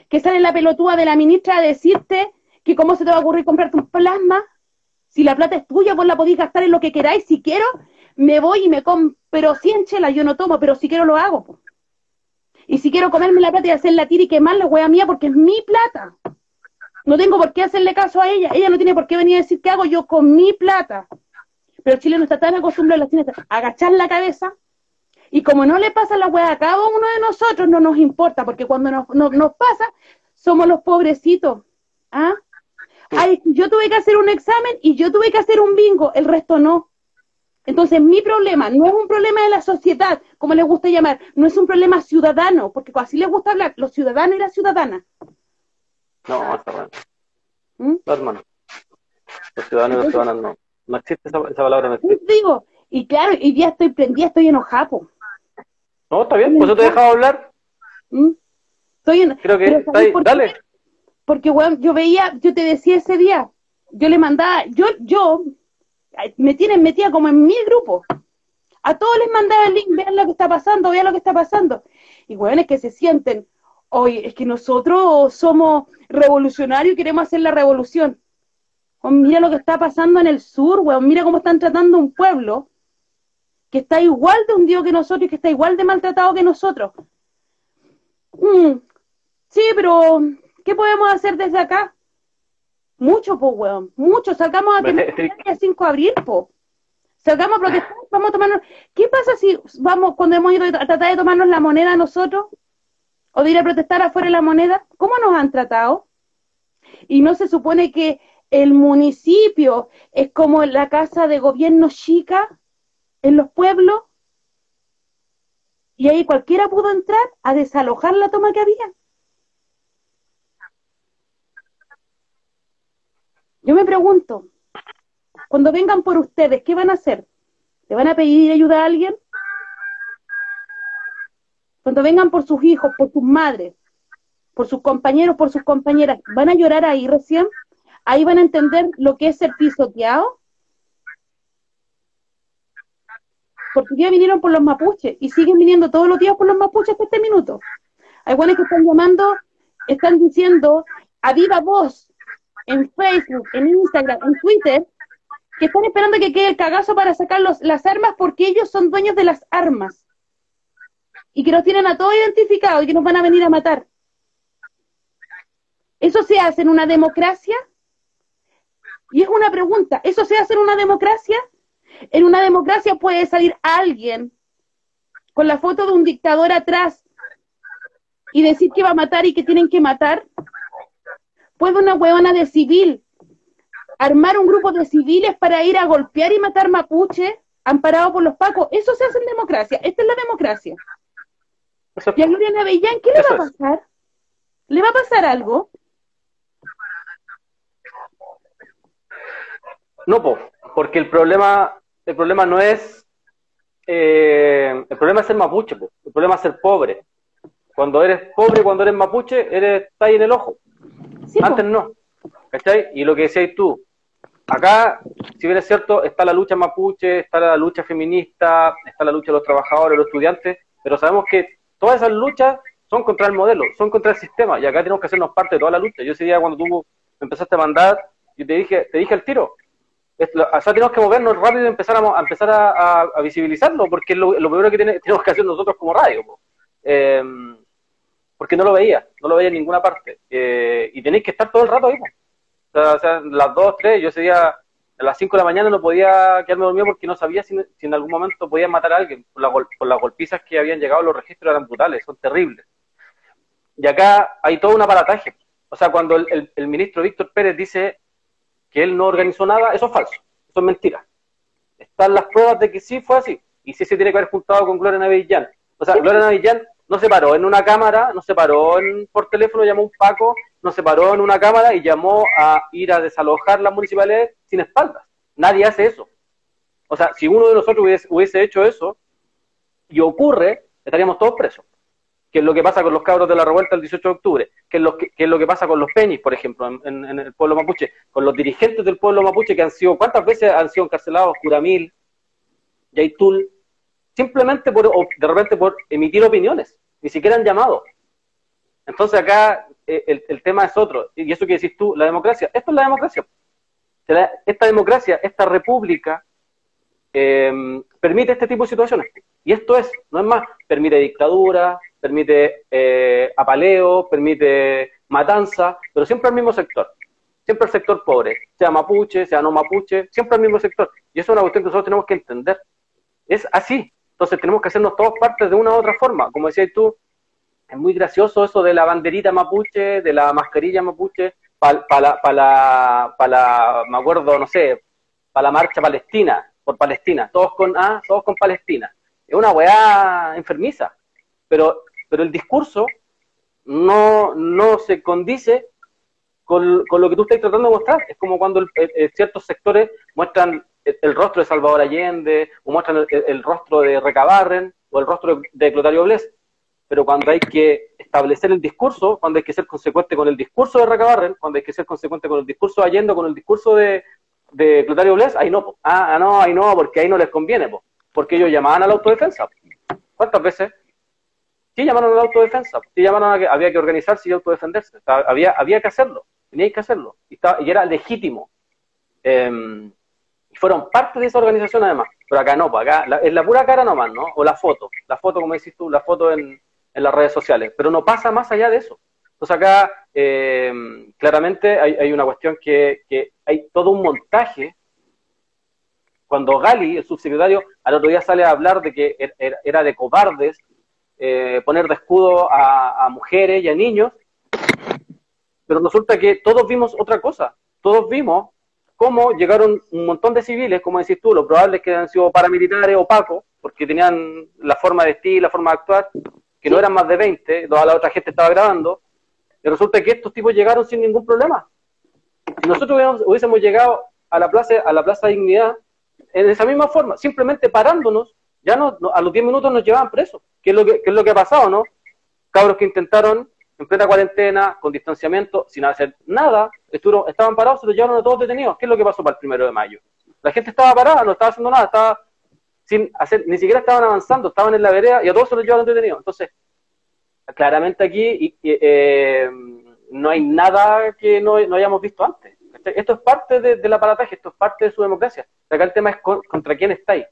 que sale la pelotúa de la ministra a decirte que cómo se te va a ocurrir comprarte un plasma. Si la plata es tuya, vos la podéis gastar en lo que queráis. Si quiero, me voy y me compro 100 chelas. Yo no tomo, pero si quiero lo hago. Y si quiero comerme la plata y hacer la tira y quemarla, wea mía, porque es mi plata. No tengo por qué hacerle caso a ella. Ella no tiene por qué venir a decir qué hago yo con mi plata. Pero Chile no está tan acostumbrado a agachar la cabeza. Y como no le pasa la hueá a cada uno de nosotros, no nos importa, porque cuando nos, nos pasa, somos los pobrecitos. ¿Ah? Ay, yo tuve que hacer un examen y yo tuve que hacer un bingo, el resto no. Entonces, mi problema no es un problema de la sociedad, como les gusta llamar, no es un problema ciudadano, porque así les gusta hablar, los ciudadanos y las ciudadanas. No, está bueno. ¿Mm? No, hermano. Los ciudadanos y los ciudadanos no. No existe esa, esa palabra, no existe. Digo, y claro, y ya estoy prendida, estoy enojado. No, está bien, pues yo te he dejado hablar. ¿Mm? Estoy en... Creo que está ahí, dale. Porque, bueno, yo veía, yo te decía ese día, yo le mandaba, yo, yo, me tienen metida como en mil grupos. A todos les mandaba el link, vean lo que está pasando, vean lo que está pasando. Y, bueno, es que se sienten, oye, es que nosotros somos revolucionarios y queremos hacer la revolución. Oh, mira lo que está pasando en el sur, weón, mira cómo están tratando un pueblo que está igual de hundido que nosotros y que está igual de maltratado que nosotros. Mm, sí, pero ¿qué podemos hacer desde acá? Mucho, pues, weón, mucho. Salgamos a tener el 5 de abril, po. Salgamos a protestar, vamos a tomarnos... ¿Qué pasa si vamos, cuando hemos ido a tratar de tomarnos la moneda nosotros? o de ir a protestar afuera de la moneda, ¿cómo nos han tratado? Y no se supone que el municipio es como la casa de gobierno chica en los pueblos y ahí cualquiera pudo entrar a desalojar la toma que había. Yo me pregunto, cuando vengan por ustedes, ¿qué van a hacer? ¿Le van a pedir ayuda a alguien? Cuando vengan por sus hijos, por sus madres, por sus compañeros, por sus compañeras, ¿van a llorar ahí recién? ¿Ahí van a entender lo que es ser pisoteado? Porque ya vinieron por los mapuches y siguen viniendo todos los días por los mapuches hasta este minuto. Hay buenos que están llamando, están diciendo a viva voz en Facebook, en Instagram, en Twitter, que están esperando que quede el cagazo para sacar las armas porque ellos son dueños de las armas. Y que nos tienen a todos identificados y que nos van a venir a matar. ¿Eso se hace en una democracia? Y es una pregunta, ¿eso se hace en una democracia? En una democracia puede salir alguien con la foto de un dictador atrás y decir que va a matar y que tienen que matar. ¿Puede una huevona de civil armar un grupo de civiles para ir a golpear y matar mapuche amparado por los pacos? Eso se hace en democracia. Esta es la democracia. y a Gloria Navellán, ¿qué le va a pasar? ¿Le va a pasar algo? No, porque el problema, el problema no es, eh, el problema es ser mapuche, el problema es ser pobre. Cuando eres pobre, cuando eres mapuche, eres está ahí en el ojo. Antes no. ¿Cachai? Y lo que decías tú, acá, si bien es cierto, está la lucha mapuche, está la lucha feminista, está la lucha de los trabajadores, los estudiantes, pero sabemos que todas esas luchas son contra el modelo, son contra el sistema, y acá tenemos que hacernos parte de toda la lucha. Yo ese día cuando tú empezaste a mandar, yo te dije, te dije el tiro, o sea, tenemos que movernos rápido y empezar a, empezar a, visibilizarlo, porque es lo, primero que tenemos que hacer nosotros como radio. Eh, porque no lo veía, no lo veía en ninguna parte. Eh, y tenéis que estar todo el rato ahí. O sea, las dos, tres, yo ese día a las cinco de la mañana no podía quedarme dormido porque no sabía si, en algún momento podía matar a alguien. Por, las golpizas que habían llegado, los registros eran brutales, son terribles. Y acá hay todo un aparataje. O sea, cuando el ministro Víctor Pérez dice que él no organizó nada, eso es falso, eso es mentira. Están las pruebas de que sí fue así, y sí se tiene que haber juntado con Gloria Navillán. O sea, Gloria Navillán no se paró en una cámara, no se paró en, por teléfono, llamó a un Paco, no se paró en una cámara y llamó a ir a desalojar las municipalidades sin espaldas. Nadie hace eso. O sea, si uno de nosotros hubiese, hubiese hecho eso y ocurre, estaríamos todos presos que es lo que pasa con los cabros de la revuelta el 18 de octubre, que es lo que, es lo que pasa con los penis, por ejemplo, en, el pueblo mapuche, con los dirigentes del pueblo mapuche que han sido, ¿cuántas veces han sido encarcelados? Curamil, Yaitul, simplemente por, de repente por emitir opiniones, ni siquiera han llamado. Entonces acá eh, el, tema es otro, y eso que decís tú, la democracia, esto es la democracia. Esta democracia, esta república, eh, permite este tipo de situaciones. Y esto es, no es más, permite dictadura, permite eh, apaleo, permite matanza, pero siempre al mismo sector, siempre al sector pobre, sea mapuche, sea no mapuche, siempre al mismo sector. Y eso es una cuestión que nosotros tenemos que entender. Es así. Entonces tenemos que hacernos todos partes de una u otra forma. Como decías tú, es muy gracioso eso de la banderita mapuche, de la mascarilla mapuche, para la, pa la, pa la, me acuerdo, no sé, para la marcha palestina, por Palestina, todos con, ah, todos con Palestina. Es una weá enfermiza. Pero pero el discurso no, no se condice con, lo que tú estás tratando de mostrar. Es como cuando ciertos sectores muestran el, rostro de Salvador Allende, o muestran el, rostro de Recabarren, o el rostro de Clotario Bles. Pero cuando hay que establecer el discurso, cuando hay que ser consecuente con el discurso de Recabarren, cuando hay que ser consecuente con el discurso de Allende, con el discurso de, de Clotario Bles, ahí no. Ah, ah, no, ahí no, porque ahí no les conviene, porque ellos llamaban a la autodefensa. ¿Cuántas veces? Sí llamaron a la autodefensa, sí llamaron a que había que organizarse y autodefenderse, había, había que hacerlo, teníais que hacerlo, y, y era legítimo. Em, y fueron parte de esa organización además, pero acá no, pues acá es la pura cara nomás, ¿no? O la foto, la foto, como decís tú, la foto en, en las redes sociales, pero no pasa más allá de eso. Entonces acá em, claramente hay, hay, una cuestión que, que hay todo un montaje cuando Gali, el subsecretario, al otro día sale a hablar de que er, er, era de cobardes eh, poner de escudo a, mujeres y a niños, pero resulta que todos vimos otra cosa. todos vimos cómo llegaron un montón de civiles, como decís tú, lo probable es que han sido paramilitares o pacos, porque tenían la forma de vestir, la forma de actuar, que no eran más de 20, toda la otra gente estaba grabando, y resulta que estos tipos llegaron sin ningún problema. Si nosotros hubiésemos, llegado a la plaza, a la plaza Dignidad en esa misma forma, simplemente parándonos, ya no, a los 10 minutos nos llevaban presos. ¿Qué es lo que, es lo que ha pasado, no? Cabros que intentaron en plena cuarentena, con distanciamiento, sin hacer nada, estaban parados, se los llevaron a todos detenidos. ¿Qué es lo que pasó para el primero de mayo? La gente estaba parada, no estaba haciendo nada, estaba sin hacer, ni siquiera estaban avanzando, estaban en la vereda y a todos se los llevaron detenidos. Entonces, claramente aquí eh, no hay nada que no, hayamos visto antes. Esto es parte de, del aparataje, esto es parte de su democracia. Acá el tema es contra quién estáis.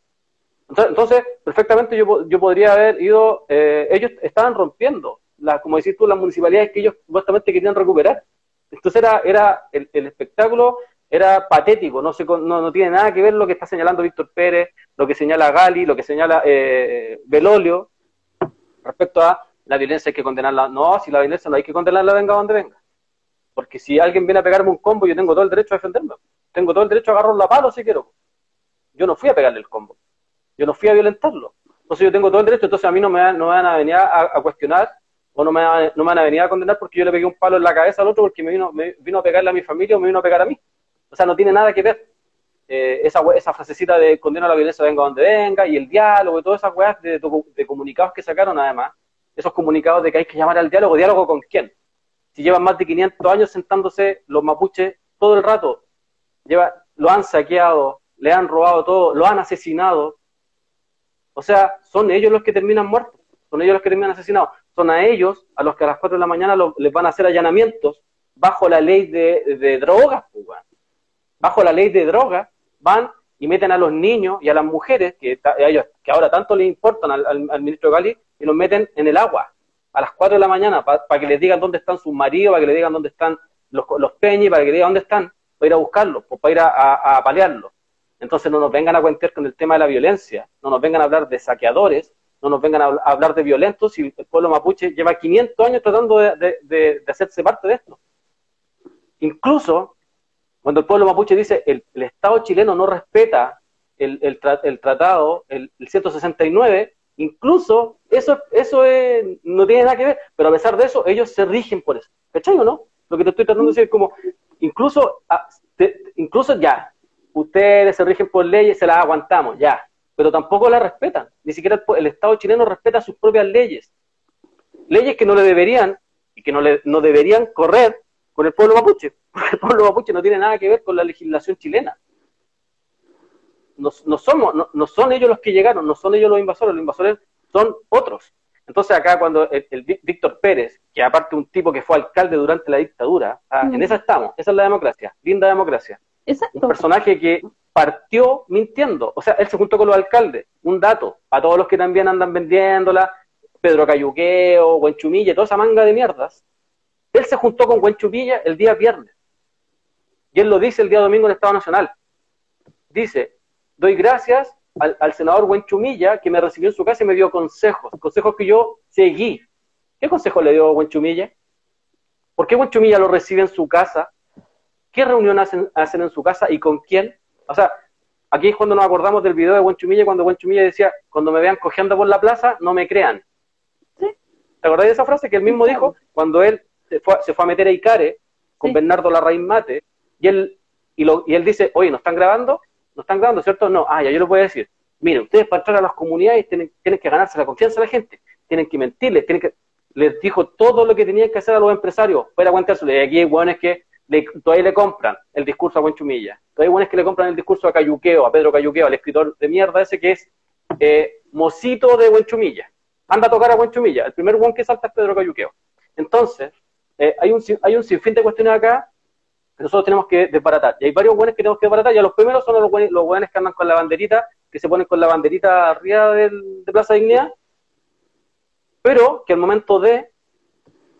Entonces, perfectamente yo, yo podría haber ido, eh, ellos estaban rompiendo la, como decís tú, las municipalidades que ellos supuestamente querían recuperar. Entonces era, era el, espectáculo era patético, no, se, no, no, tiene nada que ver lo que está señalando Víctor Pérez, lo que señala Gali, lo que señala eh, Belolio, respecto a la violencia hay que condenarla. No, si la violencia no hay que condenarla, venga donde venga. Porque si alguien viene a pegarme un combo, yo tengo todo el derecho a defenderme. Tengo todo el derecho a agarrarlo la palo si quiero. Yo no fui a pegarle el combo. Yo no fui a violentarlo. Entonces yo tengo todo el derecho, entonces a mí no me, no me van a venir a cuestionar o no me, no me van a venir a condenar porque yo le pegué un palo en la cabeza al otro porque me vino, me vino a pegarle a mi familia o me vino a pegar a mí. O sea, no tiene nada que ver eh, esa, esa frasecita de condena a la violencia venga donde venga y el diálogo y todas esas weas de, de, comunicados que sacaron además, esos comunicados de que hay que llamar al diálogo, diálogo con quién. Si llevan más de 500 años sentándose los mapuches todo el rato, lleva, lo han saqueado, le han robado todo, lo han asesinado. O sea, son ellos los que terminan muertos, son ellos los que terminan asesinados son a ellos a los que a las 4 de la mañana les van a hacer allanamientos bajo la ley de, drogas, pues, bajo la ley de drogas, van y meten a los niños y a las mujeres, que, ellos, que ahora tanto les importan al, ministro Gali, y los meten en el agua a las 4 de la mañana para que les digan dónde están sus maridos, para que les digan dónde están los, los para que les digan dónde están, para ir a buscarlos, para ir a, a, paliarlos. Entonces no nos vengan a cuentear con el tema de la violencia, no nos vengan a hablar de saqueadores, no nos vengan a, hablar de violentos y el pueblo mapuche lleva 500 años tratando de, hacerse parte de esto. Incluso cuando el pueblo mapuche dice el, el Estado chileno no respeta el, el, tratado, el, 169, incluso eso, eso no tiene nada que ver, pero a pesar de eso, ellos se rigen por eso. ¿Cachai o no? Lo que te estoy tratando de decir es como, incluso, ah, incluso ya, ustedes se rigen por leyes, se las aguantamos, ya, pero tampoco la respetan. Ni siquiera el, Estado chileno respeta sus propias leyes. Leyes que no le deberían y que no, le, no deberían correr con el pueblo mapuche, <laughs> porque el pueblo mapuche no tiene nada que ver con la legislación chilena. No, somos, no, son ellos los que llegaron, no son ellos los invasores, los invasores son otros. Entonces acá cuando el, Víctor Pérez, que aparte un tipo que fue alcalde durante la dictadura, ah, en esa estamos, esa es la democracia, linda democracia. Un personaje que partió mintiendo. O sea, él se juntó con los alcaldes. Un dato, a todos los que también andan vendiéndola, Pedro Cayuqueo, Huenchumilla, toda esa manga de mierdas. Él se juntó con Huenchumilla el día viernes. Y él lo dice el día domingo en el Estado Nacional. Dice, doy gracias al, senador Huenchumilla que me recibió en su casa y me dio consejos, consejos que yo seguí. ¿Qué consejo le dio Huenchumilla? ¿Por qué Huenchumilla lo recibe en su casa? ¿Qué reunión hacen, hacen en su casa y con quién? O sea, aquí es cuando nos acordamos del video de Buen Chumilla, cuando Buen Chumilla decía, cuando me vean cogiendo por la plaza, no me crean. ¿Sí? ¿Te acordás de esa frase que él mismo dijo cuando él se fue, a meter a Icare con Bernardo Larraín Mate y él, y, lo, y él dice, oye, ¿no están grabando? ¿No están grabando, cierto? No, ah, ya yo lo voy a decir. Miren, ustedes para entrar a las comunidades tienen, tienen que ganarse la confianza de la gente, tienen que mentirles, tienen que... Les dijo todo lo que tenían que hacer a los empresarios para aguantárselo. Y aquí hay hueones que todavía le compran el discurso a Buen Chumilla. Todavía hay que le compran el discurso a Cayuqueo, a Pedro Cayuqueo, al escritor de mierda ese que es eh, mocito de Buen Chumilla. Anda a tocar a Buen Chumilla. El primer buen que salta es Pedro Cayuqueo. Entonces, eh, hay, un, hay un sinfín de cuestiones acá que nosotros tenemos que desbaratar. Y hay varios buenos que tenemos que desbaratar. Ya los primeros son los buenos que andan con la banderita, que se ponen con la banderita arriba del, de Plaza Dignidad, pero que al momento de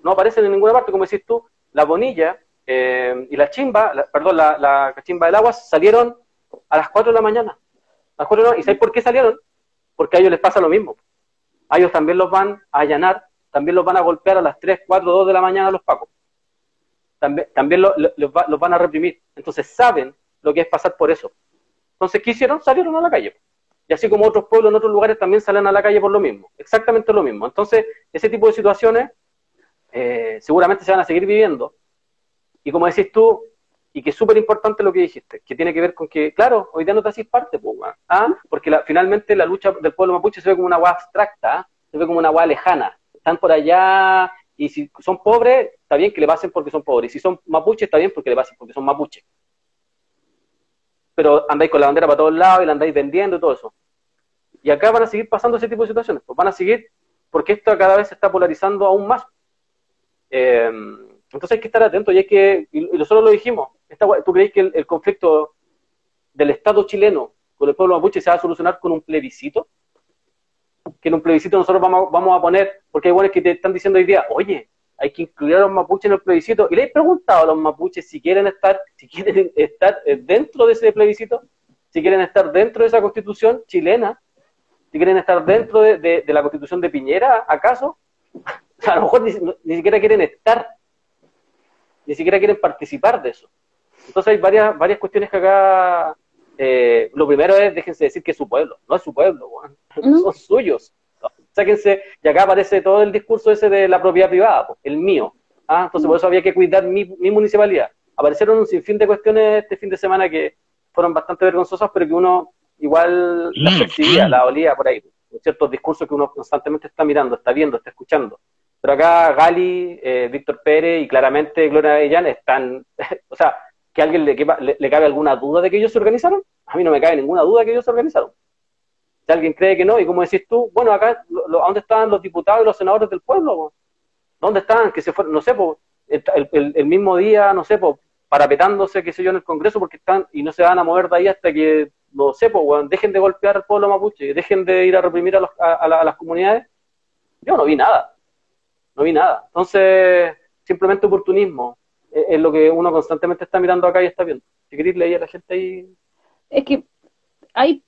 no aparecen en ninguna parte, como decís tú, la bonilla eh, y la chimba, perdón, la, la, chimba del agua salieron a las 4 de la mañana. A las 4 ¿Y sabes por qué salieron? Porque a ellos les pasa lo mismo. A ellos también los van a allanar, también los van a golpear a las 3, 4, 2 de la mañana los pacos. también, también los van a reprimir. Entonces saben lo que es pasar por eso. Entonces, ¿qué hicieron? Salieron a la calle. Y así como otros pueblos en otros lugares también salen a la calle por lo mismo. Exactamente lo mismo. Entonces, ese tipo de situaciones eh, seguramente se van a seguir viviendo. Y como decís tú, y que es súper importante lo que dijiste, que tiene que ver con que, claro, hoy día no te haces parte, pues, ¿ah? porque finalmente la lucha del pueblo mapuche se ve como una agua abstracta, ¿ah? se ve como una agua lejana. Están por allá, y si son pobres, está bien que le pasen porque son pobres. Y si son mapuches, está bien porque le pasen porque son mapuches. Pero andáis con la bandera para todos lados y la andáis vendiendo y todo eso. Y acá van a seguir pasando ese tipo de situaciones. Pues van a seguir porque esto cada vez se está polarizando aún más. Eh, entonces hay que estar atentos y hay que, y nosotros lo dijimos, ¿tú creéis que el, conflicto del Estado chileno con el pueblo mapuche se va a solucionar con un plebiscito? que en un plebiscito nosotros vamos, vamos a poner, porque hay buenos que te están diciendo hoy día, oye, hay que incluir a los mapuches en el plebiscito. Y le he preguntado a los mapuches si quieren estar, si quieren <laughs> estar eh, dentro de ese plebiscito, si quieren estar dentro de esa constitución chilena, si quieren estar dentro de, la constitución de Piñera, ¿acaso? <laughs> a lo mejor ni, siquiera quieren estar, ni siquiera quieren participar de eso. Entonces hay varias, varias cuestiones que acá eh, lo primero es, déjense decir que es su pueblo, no es su pueblo, <laughs> son suyos. Sáquense, y acá aparece todo el discurso ese de la propiedad privada, el mío. ¿ah? Entonces por eso había que cuidar mi, municipalidad. Aparecieron un sinfín de cuestiones este fin de semana que fueron bastante vergonzosas, pero que uno igual las mm. percibía, la olía por ahí. Ciertos discursos que uno constantemente está mirando, está viendo, está escuchando. Pero acá Gali, eh, Víctor Pérez y claramente Gloria Avellán están, <laughs> o sea, que a alguien le, le, cabe alguna duda de que ellos se organizaron, a mí no me cabe ninguna duda de que ellos se organizaron. Si alguien cree que no, y como decís tú, bueno, acá, ¿dónde estaban los diputados y los senadores del pueblo? ¿Dónde estaban? Que se fueron, no sé, el, mismo día, no sé, parapetándose, qué sé yo, en el Congreso, porque están y no se van a mover de ahí hasta que, no sé, dejen de golpear al pueblo mapuche, dejen de ir a reprimir a, a las comunidades. Yo no vi nada, no vi nada. Entonces, simplemente oportunismo, es lo que uno constantemente está mirando acá y está viendo. Si queréis leer a la gente ahí. Es que hay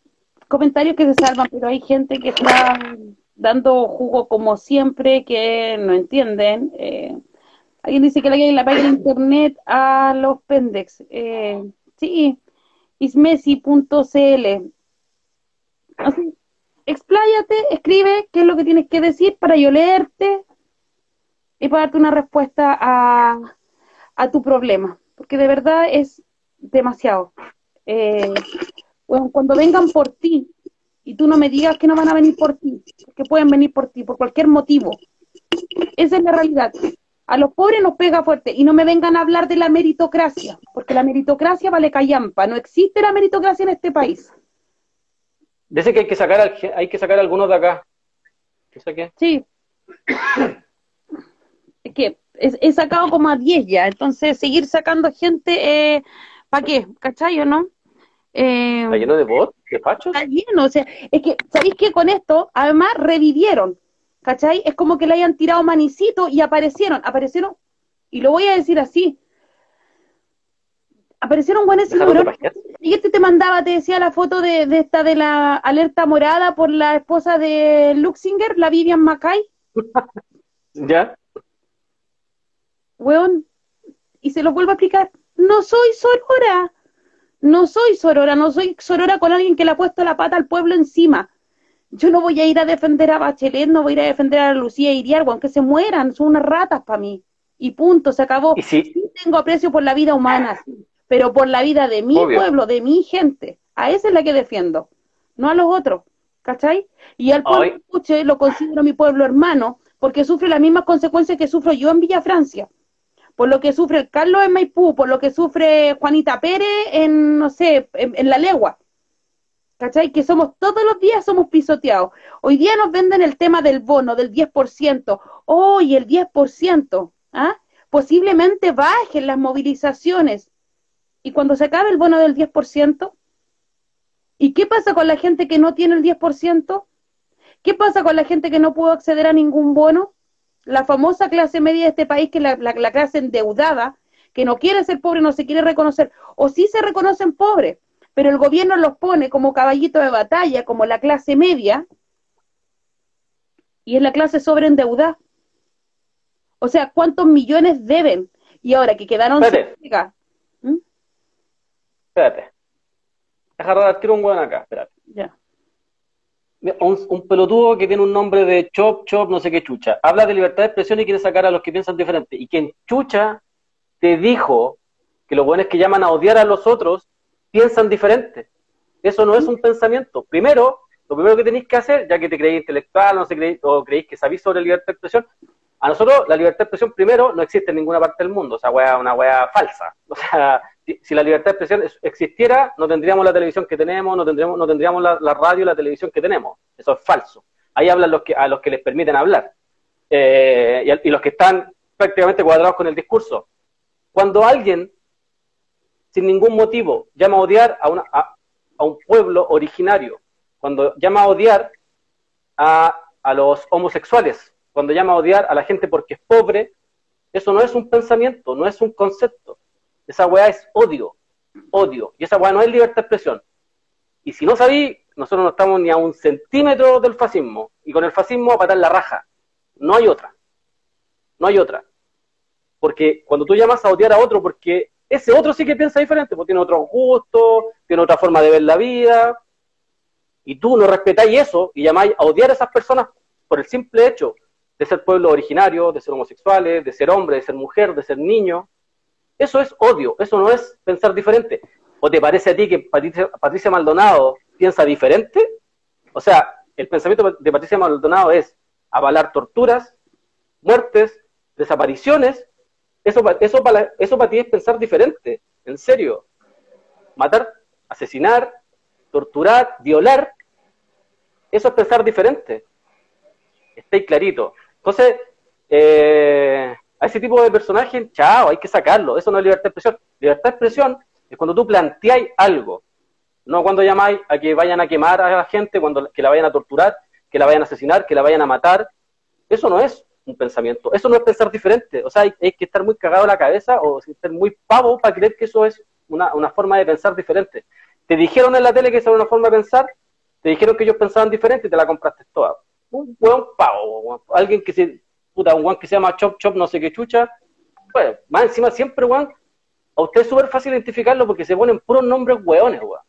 comentarios que se salvan, pero hay gente que está dando jugo como siempre, que no entienden. Eh, alguien dice que le la página de internet a los pendex. Eh, sí, ismesi.cl. Así, expláyate, escribe qué es lo que tienes que decir para yo leerte y para darte una respuesta a, a tu problema, porque de verdad es demasiado. Eh, cuando vengan por ti y tú no me digas que no van a venir por ti, que pueden venir por ti por cualquier motivo, esa es la realidad. A los pobres nos pega fuerte y no me vengan a hablar de la meritocracia, porque la meritocracia vale callampa, no existe la meritocracia en este país. Dice que hay que sacar, hay que sacar algunos de acá. ¿Qué Sí. <coughs> que he, sacado como a 10 ya, entonces seguir sacando gente, eh, ¿para qué? ¿Cachai o no? Eh, ¿Está lleno de bots? ¿De pachos? Está lleno, o sea, es que, ¿sabéis qué? Con esto, además, revivieron, ¿cachai? Es como que le hayan tirado manicito y aparecieron, aparecieron, y lo voy a decir así, aparecieron buenos y este te mandaba, te decía la foto de, de, esta de la alerta morada por la esposa de Luxinger, la Vivian Mackay. <laughs> ¿Ya? Weón, y se lo vuelvo a explicar, no soy sorora, no soy sorora, no soy sorora con alguien que le ha puesto la pata al pueblo encima. Yo no voy a ir a defender a Bachelet, no voy a ir a defender a Lucía Iriargo, aunque se mueran, son unas ratas para mí. Y punto, se acabó. ¿Y sí? tengo aprecio por la vida humana, pero por la vida de mi pueblo, de mi gente. A esa es la que defiendo, no a los otros, ¿cachai? Y al pueblo escuche lo considero mi pueblo hermano, porque sufre las mismas consecuencias que sufro yo en Villa Francia por lo que sufre Carlos en Maipú, por lo que sufre Juanita Pérez en, no sé, en, la legua. ¿Cachai? Que somos todos los días somos pisoteados. Hoy día nos venden el tema del bono, del 10%. Hoy el 10%, ¿ah? Posiblemente bajen las movilizaciones. Y cuando se acabe el bono del 10%, ¿y qué pasa con la gente que no tiene el 10%? ¿Qué pasa con la gente que no pudo acceder a ningún bono? La famosa clase media de este país, que es la, clase endeudada, que no quiere ser pobre, no se quiere reconocer, o sí se reconocen pobres, pero el gobierno los pone como caballito de batalla, como la clase media, y es la clase sobreendeudada. O sea, ¿cuántos millones deben? Y ahora que quedaron Espérate. ¿Mm? Espérate. Deja un weón acá, espérate. ya. Un, pelotudo que tiene un nombre de chop, chop, no sé qué chucha. Habla de libertad de expresión y quiere sacar a los que piensan diferente. Y quien chucha te dijo que los buenos que llaman a odiar a los otros piensan diferente. Eso no es un pensamiento. Primero, lo primero que tenéis que hacer, ya que te creéis intelectual, no sé, creéis, o creéis que sabéis sobre libertad de expresión, a nosotros la libertad de expresión primero no existe en ninguna parte del mundo, o sea, una wea falsa. <laughs> O sea, si, la libertad de expresión es- existiera, no tendríamos la televisión que tenemos, no tendríamos, no tendríamos la, radio y la televisión que tenemos. Eso es falso. Ahí hablan los que, a los que les permiten hablar. Eh, y, y los que están prácticamente cuadrados con el discurso. Cuando alguien, sin ningún motivo, llama a odiar a, una, a, a un pueblo originario, cuando llama a odiar a, a los homosexuales, cuando llama a odiar a la gente porque es pobre, eso no es un pensamiento, no es un concepto. Esa weá es odio, odio. Y esa weá no es libertad de expresión. Y si no sabí, nosotros no estamos ni a un centímetro del fascismo. Y con el fascismo a patar la raja. No hay otra. No hay otra. Porque cuando tú llamas a odiar a otro, porque ese otro sí que piensa diferente, porque tiene otros gustos, tiene otra forma de ver la vida, y tú no respetáis eso y llamáis a odiar a esas personas por el simple hecho de ser pueblo originario, de ser homosexuales, de ser hombre, de ser mujer, de ser niño, eso es odio, eso no es pensar diferente. ¿O te parece a ti que Patricia, Maldonado piensa diferente? O sea, el pensamiento de Patricia Maldonado es avalar torturas, muertes, desapariciones. Eso, eso, para, eso para ti es pensar diferente, en serio. Matar, asesinar, torturar, violar, eso es pensar diferente. Está ahí clarito. Entonces, eh, a ese tipo de personajes, chao, hay que sacarlo. Eso no es libertad de expresión. Libertad de expresión es cuando tú planteáis algo, no cuando llamáis a que vayan a quemar a la gente, cuando que la vayan a torturar, que la vayan a asesinar, que la vayan a matar. Eso no es un pensamiento, eso no es pensar diferente. O sea, hay, hay que estar muy cagado en la cabeza o estar muy pavo para creer que eso es una, una forma de pensar diferente. Te dijeron en la tele que esa era una forma de pensar, te dijeron que ellos pensaban diferente y te la compraste toda. Un hueón pavo, weón. alguien que se, puta, un weón que se llama Chop Chop, no sé qué chucha. Pues, más encima siempre, weón, a usted es súper fácil identificarlo porque se ponen puros nombres hueones, weón.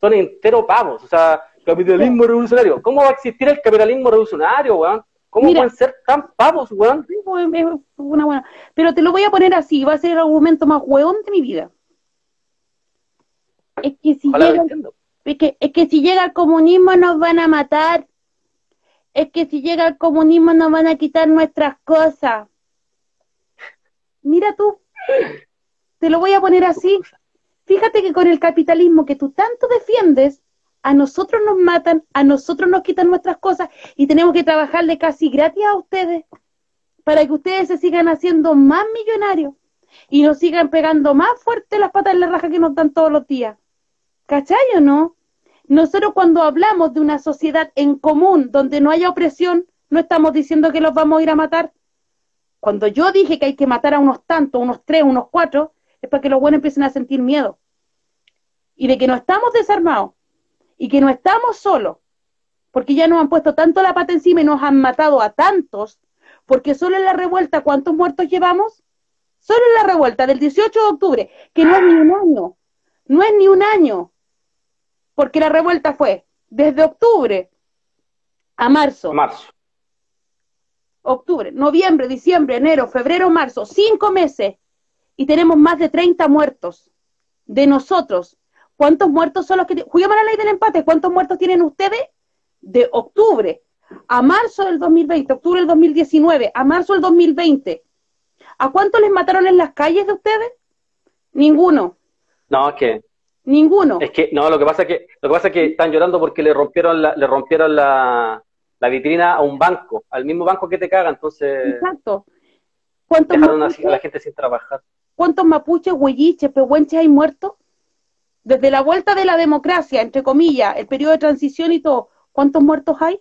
Son enteros pavos, o sea, capitalismo revolucionario. ¿Cómo va a existir el capitalismo revolucionario, weón? ¿Cómo Mira. pueden ser tan pavos, weón? Pues, es una buena. Pero te lo voy a poner así, va a ser el argumento más hueón de mi vida. Es que si Ojalá llega, es que, es que si llega el comunismo nos van a matar. Es que si llega el comunismo nos van a quitar nuestras cosas. Mira tú, te lo voy a poner así. Fíjate que con el capitalismo que tú tanto defiendes, a nosotros nos matan, a nosotros nos quitan nuestras cosas y tenemos que trabajarle casi gratis a ustedes para que ustedes se sigan haciendo más millonarios y nos sigan pegando más fuerte las patas en la raja que nos dan todos los días. ¿Cachai o no? Nosotros cuando hablamos de una sociedad en común donde no haya opresión, no estamos diciendo que los vamos a ir a matar. Cuando yo dije que hay que matar a unos tantos, unos tres, unos cuatro, es para que los buenos empiecen a sentir miedo. Y de que no estamos desarmados y que no estamos solos, porque ya nos han puesto tanto la pata encima y nos han matado a tantos, porque solo en la revuelta, ¿cuántos muertos llevamos? Solo en la revuelta del 18 de octubre, que no es ni un año, no es ni un año, porque la revuelta fue desde octubre a marzo, Marzo. octubre, noviembre, diciembre, enero, febrero, marzo, cinco meses, y tenemos más de 30 muertos de nosotros. ¿Cuántos muertos son los que... Juguemos la ley del empate, ¿cuántos muertos tienen ustedes? De octubre a marzo del 2020, octubre del 2019, a marzo del 2020. ¿A cuántos les mataron en las calles de ustedes? Ninguno, No, que ninguno. Es que, no, lo que pasa es que, lo que pasa es que están llorando porque le rompieron la, le rompieron la, la vitrina a un banco, al mismo banco que te caga, entonces Exacto. ¿Cuántos dejaron a la mapuches, gente sin trabajar. cuántos mapuches, huelliches, pehuenches hay muertos? Desde la vuelta de la democracia, entre comillas, el periodo de transición y todo, ¿cuántos muertos hay?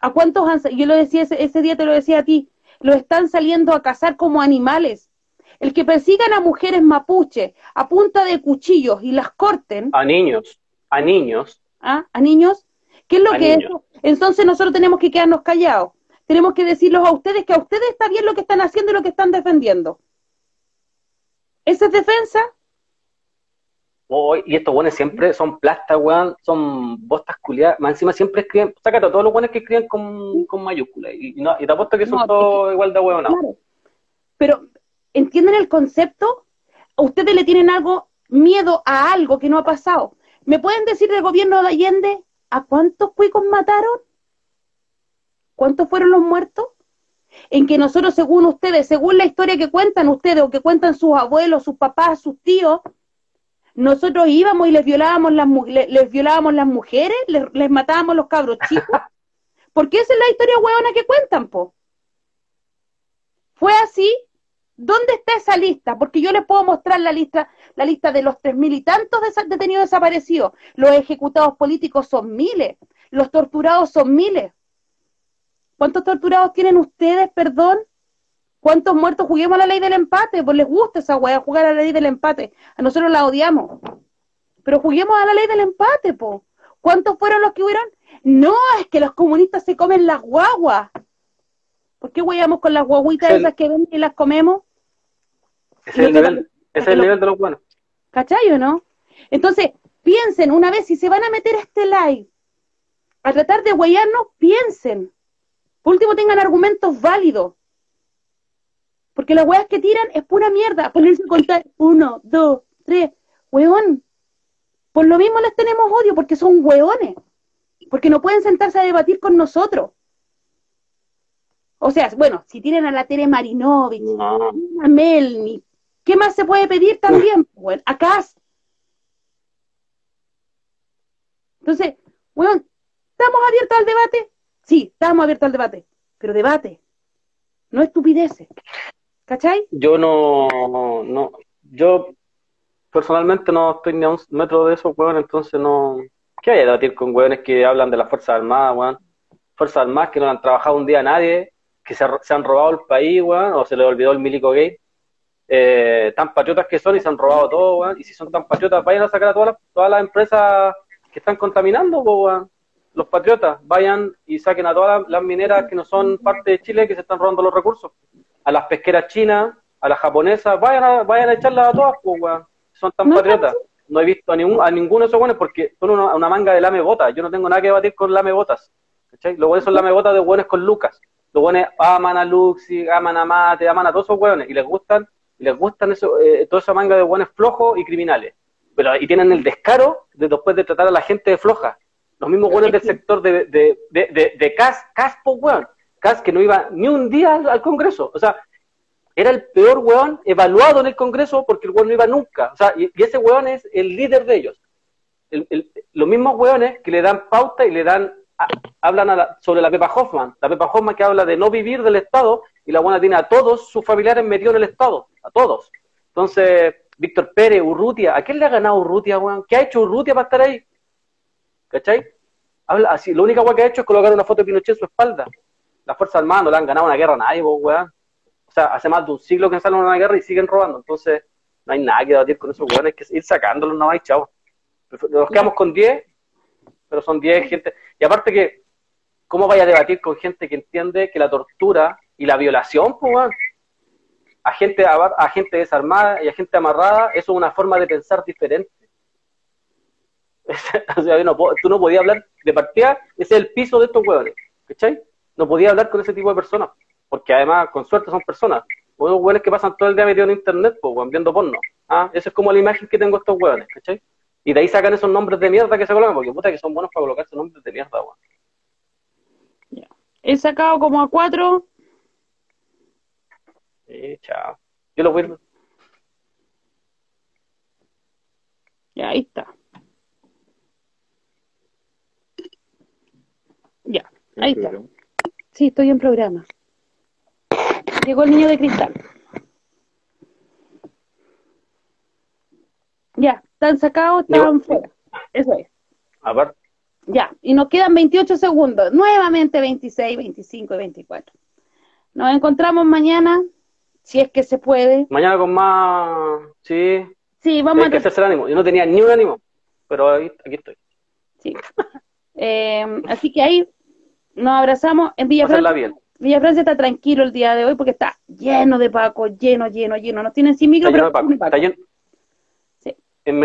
¿A cuántos han Yo lo decía ese, ese día, te lo decía a ti, lo están saliendo a cazar como animales. El que persigan a mujeres mapuche a punta de cuchillos y las corten, A niños, a niños, ¿ah? a niños, ¿qué es lo A que niños. es? Entonces nosotros tenemos que quedarnos callados. tenemos que decirlos a ustedes que a ustedes está bien lo que están haciendo y lo que están defendiendo. ¿Esa es defensa? Oh, y estos buenos siempre son plastas, weón, son bostas culiadas. Más encima siempre escriben, sácate a todos los buenos que escriben con, con mayúsculas. Y, no, y te apuesto que son todos igual de weón. Claro. Pero, ¿entienden el concepto? ¿Ustedes le tienen algo, miedo a algo que no ha pasado? ¿Me pueden decir del gobierno de Allende a cuántos cuicos mataron? ¿Cuántos fueron los muertos? En que nosotros, según ustedes, según la historia que cuentan ustedes o que cuentan sus abuelos, sus papás, sus tíos, nosotros íbamos y les violábamos las, les, violábamos las mujeres, les, matábamos los cabros chicos. Porque esa es la historia hueona que cuentan, po. Fue así. ¿Dónde está esa lista? Porque yo les puedo mostrar la lista, la lista de los tres mil y tantos detenidos desaparecidos. Los ejecutados políticos son miles. Los torturados son miles. ¿Cuántos torturados tienen ustedes, perdón? ¿Cuántos muertos juguemos a la ley del empate? Pues les gusta esa weá, jugar a la ley del empate. A nosotros la odiamos. Pero juguemos a la ley del empate, po. ¿Cuántos fueron los que hubieron? No, es que los comunistas se comen las guaguas. ¿Por qué hueamos con las guaguitas esas que ven y las comemos? Ese es el nivel, es el nivel de los buenos. ¿Cachai o no? Entonces, piensen, una vez si se van a meter a este live a tratar de huearnos, piensen. Por último, tengan argumentos válidos. Porque las weas que tiran es pura mierda. Ponerse a contar uno, dos, tres. Weón. Por lo mismo les tenemos odio, porque son weones. Porque no pueden sentarse a debatir con nosotros. O sea, bueno, si tienen a la Tere Marinovich, a Melni, ¿qué más se puede pedir también? <laughs> Bueno, acá. Entonces, weón, ¿estamos abiertos al debate? Sí, estamos abiertos al debate. Pero debate, no estupideces. ¿Cachai? Yo no, no, yo personalmente no estoy ni a un metro de esos weón, entonces no. ¿Qué hay a debatir con weones que hablan de las Fuerzas Armadas, weón? Fuerzas Armadas que no han trabajado un día a nadie, que se, han robado el país, weón, o se les olvidó el milico gay. Eh, tan patriotas que son y se han robado todo, weón. Y si son tan patriotas, vayan a sacar a todas las, todas las empresas que están contaminando, weón. Los patriotas, vayan y saquen a todas las mineras que no son parte de Chile que se están robando los recursos a las pesqueras chinas, a las japonesas, vayan a, vayan a echarlas a todas, Son tan patriotas. No he visto a, ningún, a ninguno de esos buenos porque son una, manga de lame botas. Yo no tengo nada que debatir con lame botas. ¿cachai? Los buenos son lame botas de buenos con Lucas. Los buenos aman a Luxi, aman a Mate, aman a todos esos buenos y les gustan, y les gustan eso, eh, toda esa manga de buenos flojos y criminales. Pero, y tienen el descaro de después de tratar a la gente de floja. Los mismos buenos del sector de, de, de, de, CAS, CAS, pues, weón que no iba ni un día al, Congreso. O sea, era el peor weón evaluado en el Congreso porque el weón no iba nunca. O sea, y, ese weón es el líder de ellos. los mismos weones que le dan pauta y le dan, hablan sobre la Pepa Hoffman. La Pepa Hoffman que habla de no vivir del Estado y la buena tiene a todos sus familiares metidos en el Estado. A todos. Entonces, Víctor Pérez, Urrutia, ¿a quién le ha ganado Urrutia, weón? ¿Qué ha hecho Urrutia para estar ahí? ¿Cachai? Habla así, lo único que ha hecho es colocar una foto de Pinochet en su espalda las Fuerzas Armadas no le han ganado una guerra a nadie, weón. O sea, hace más de un siglo que salen una guerra y siguen robando. Entonces, no hay nada que debatir con esos weones, hay que ir sacándolos no hay chao. Nos quedamos con 10, pero son 10 gente. Y aparte que, ¿cómo vaya a debatir con gente que entiende que la tortura y la violación, pues, weón? A gente, a, gente desarmada y a gente amarrada, eso es una forma de pensar diferente. <laughs> o sea, tú no podías hablar de partida, ese es el piso de estos hueones, ¿cachai? no podía hablar con ese tipo de personas, porque además, con suerte, son personas. Unos hueones que pasan todo el día metidos en internet, pues, viendo porno. ¿ah? Esa es como la imagen que tengo de estos hueones, ¿cachai? Y de ahí sacan esos nombres de mierda que se colocan, porque puta que son buenos para colocarse nombres de mierda, weón. He sacado como a cuatro. Sí, chao. Yo lo voy Ya, ahí está. Ya, ahí está. Sí, estoy en programa. Llegó el niño de cristal. Ya, están sacados, están fuera. Eso es. A ver. Ya, y nos quedan 28 segundos. Nuevamente 26, 25 y 24. Nos encontramos mañana, si es que se puede. Mañana con más. Sí. Sí, vamos a. que hacerse el ánimo. Yo no tenía ni un ánimo, pero ahí, aquí estoy. Sí. <laughs> Eh, así que ahí nos abrazamos en Villafranca. Villa Francia está tranquilo el día de hoy porque está lleno de pacos, lleno, lleno, lleno. No tienen sin micro, Está lleno pero de Paco. Paco. Está lleno- Sí. En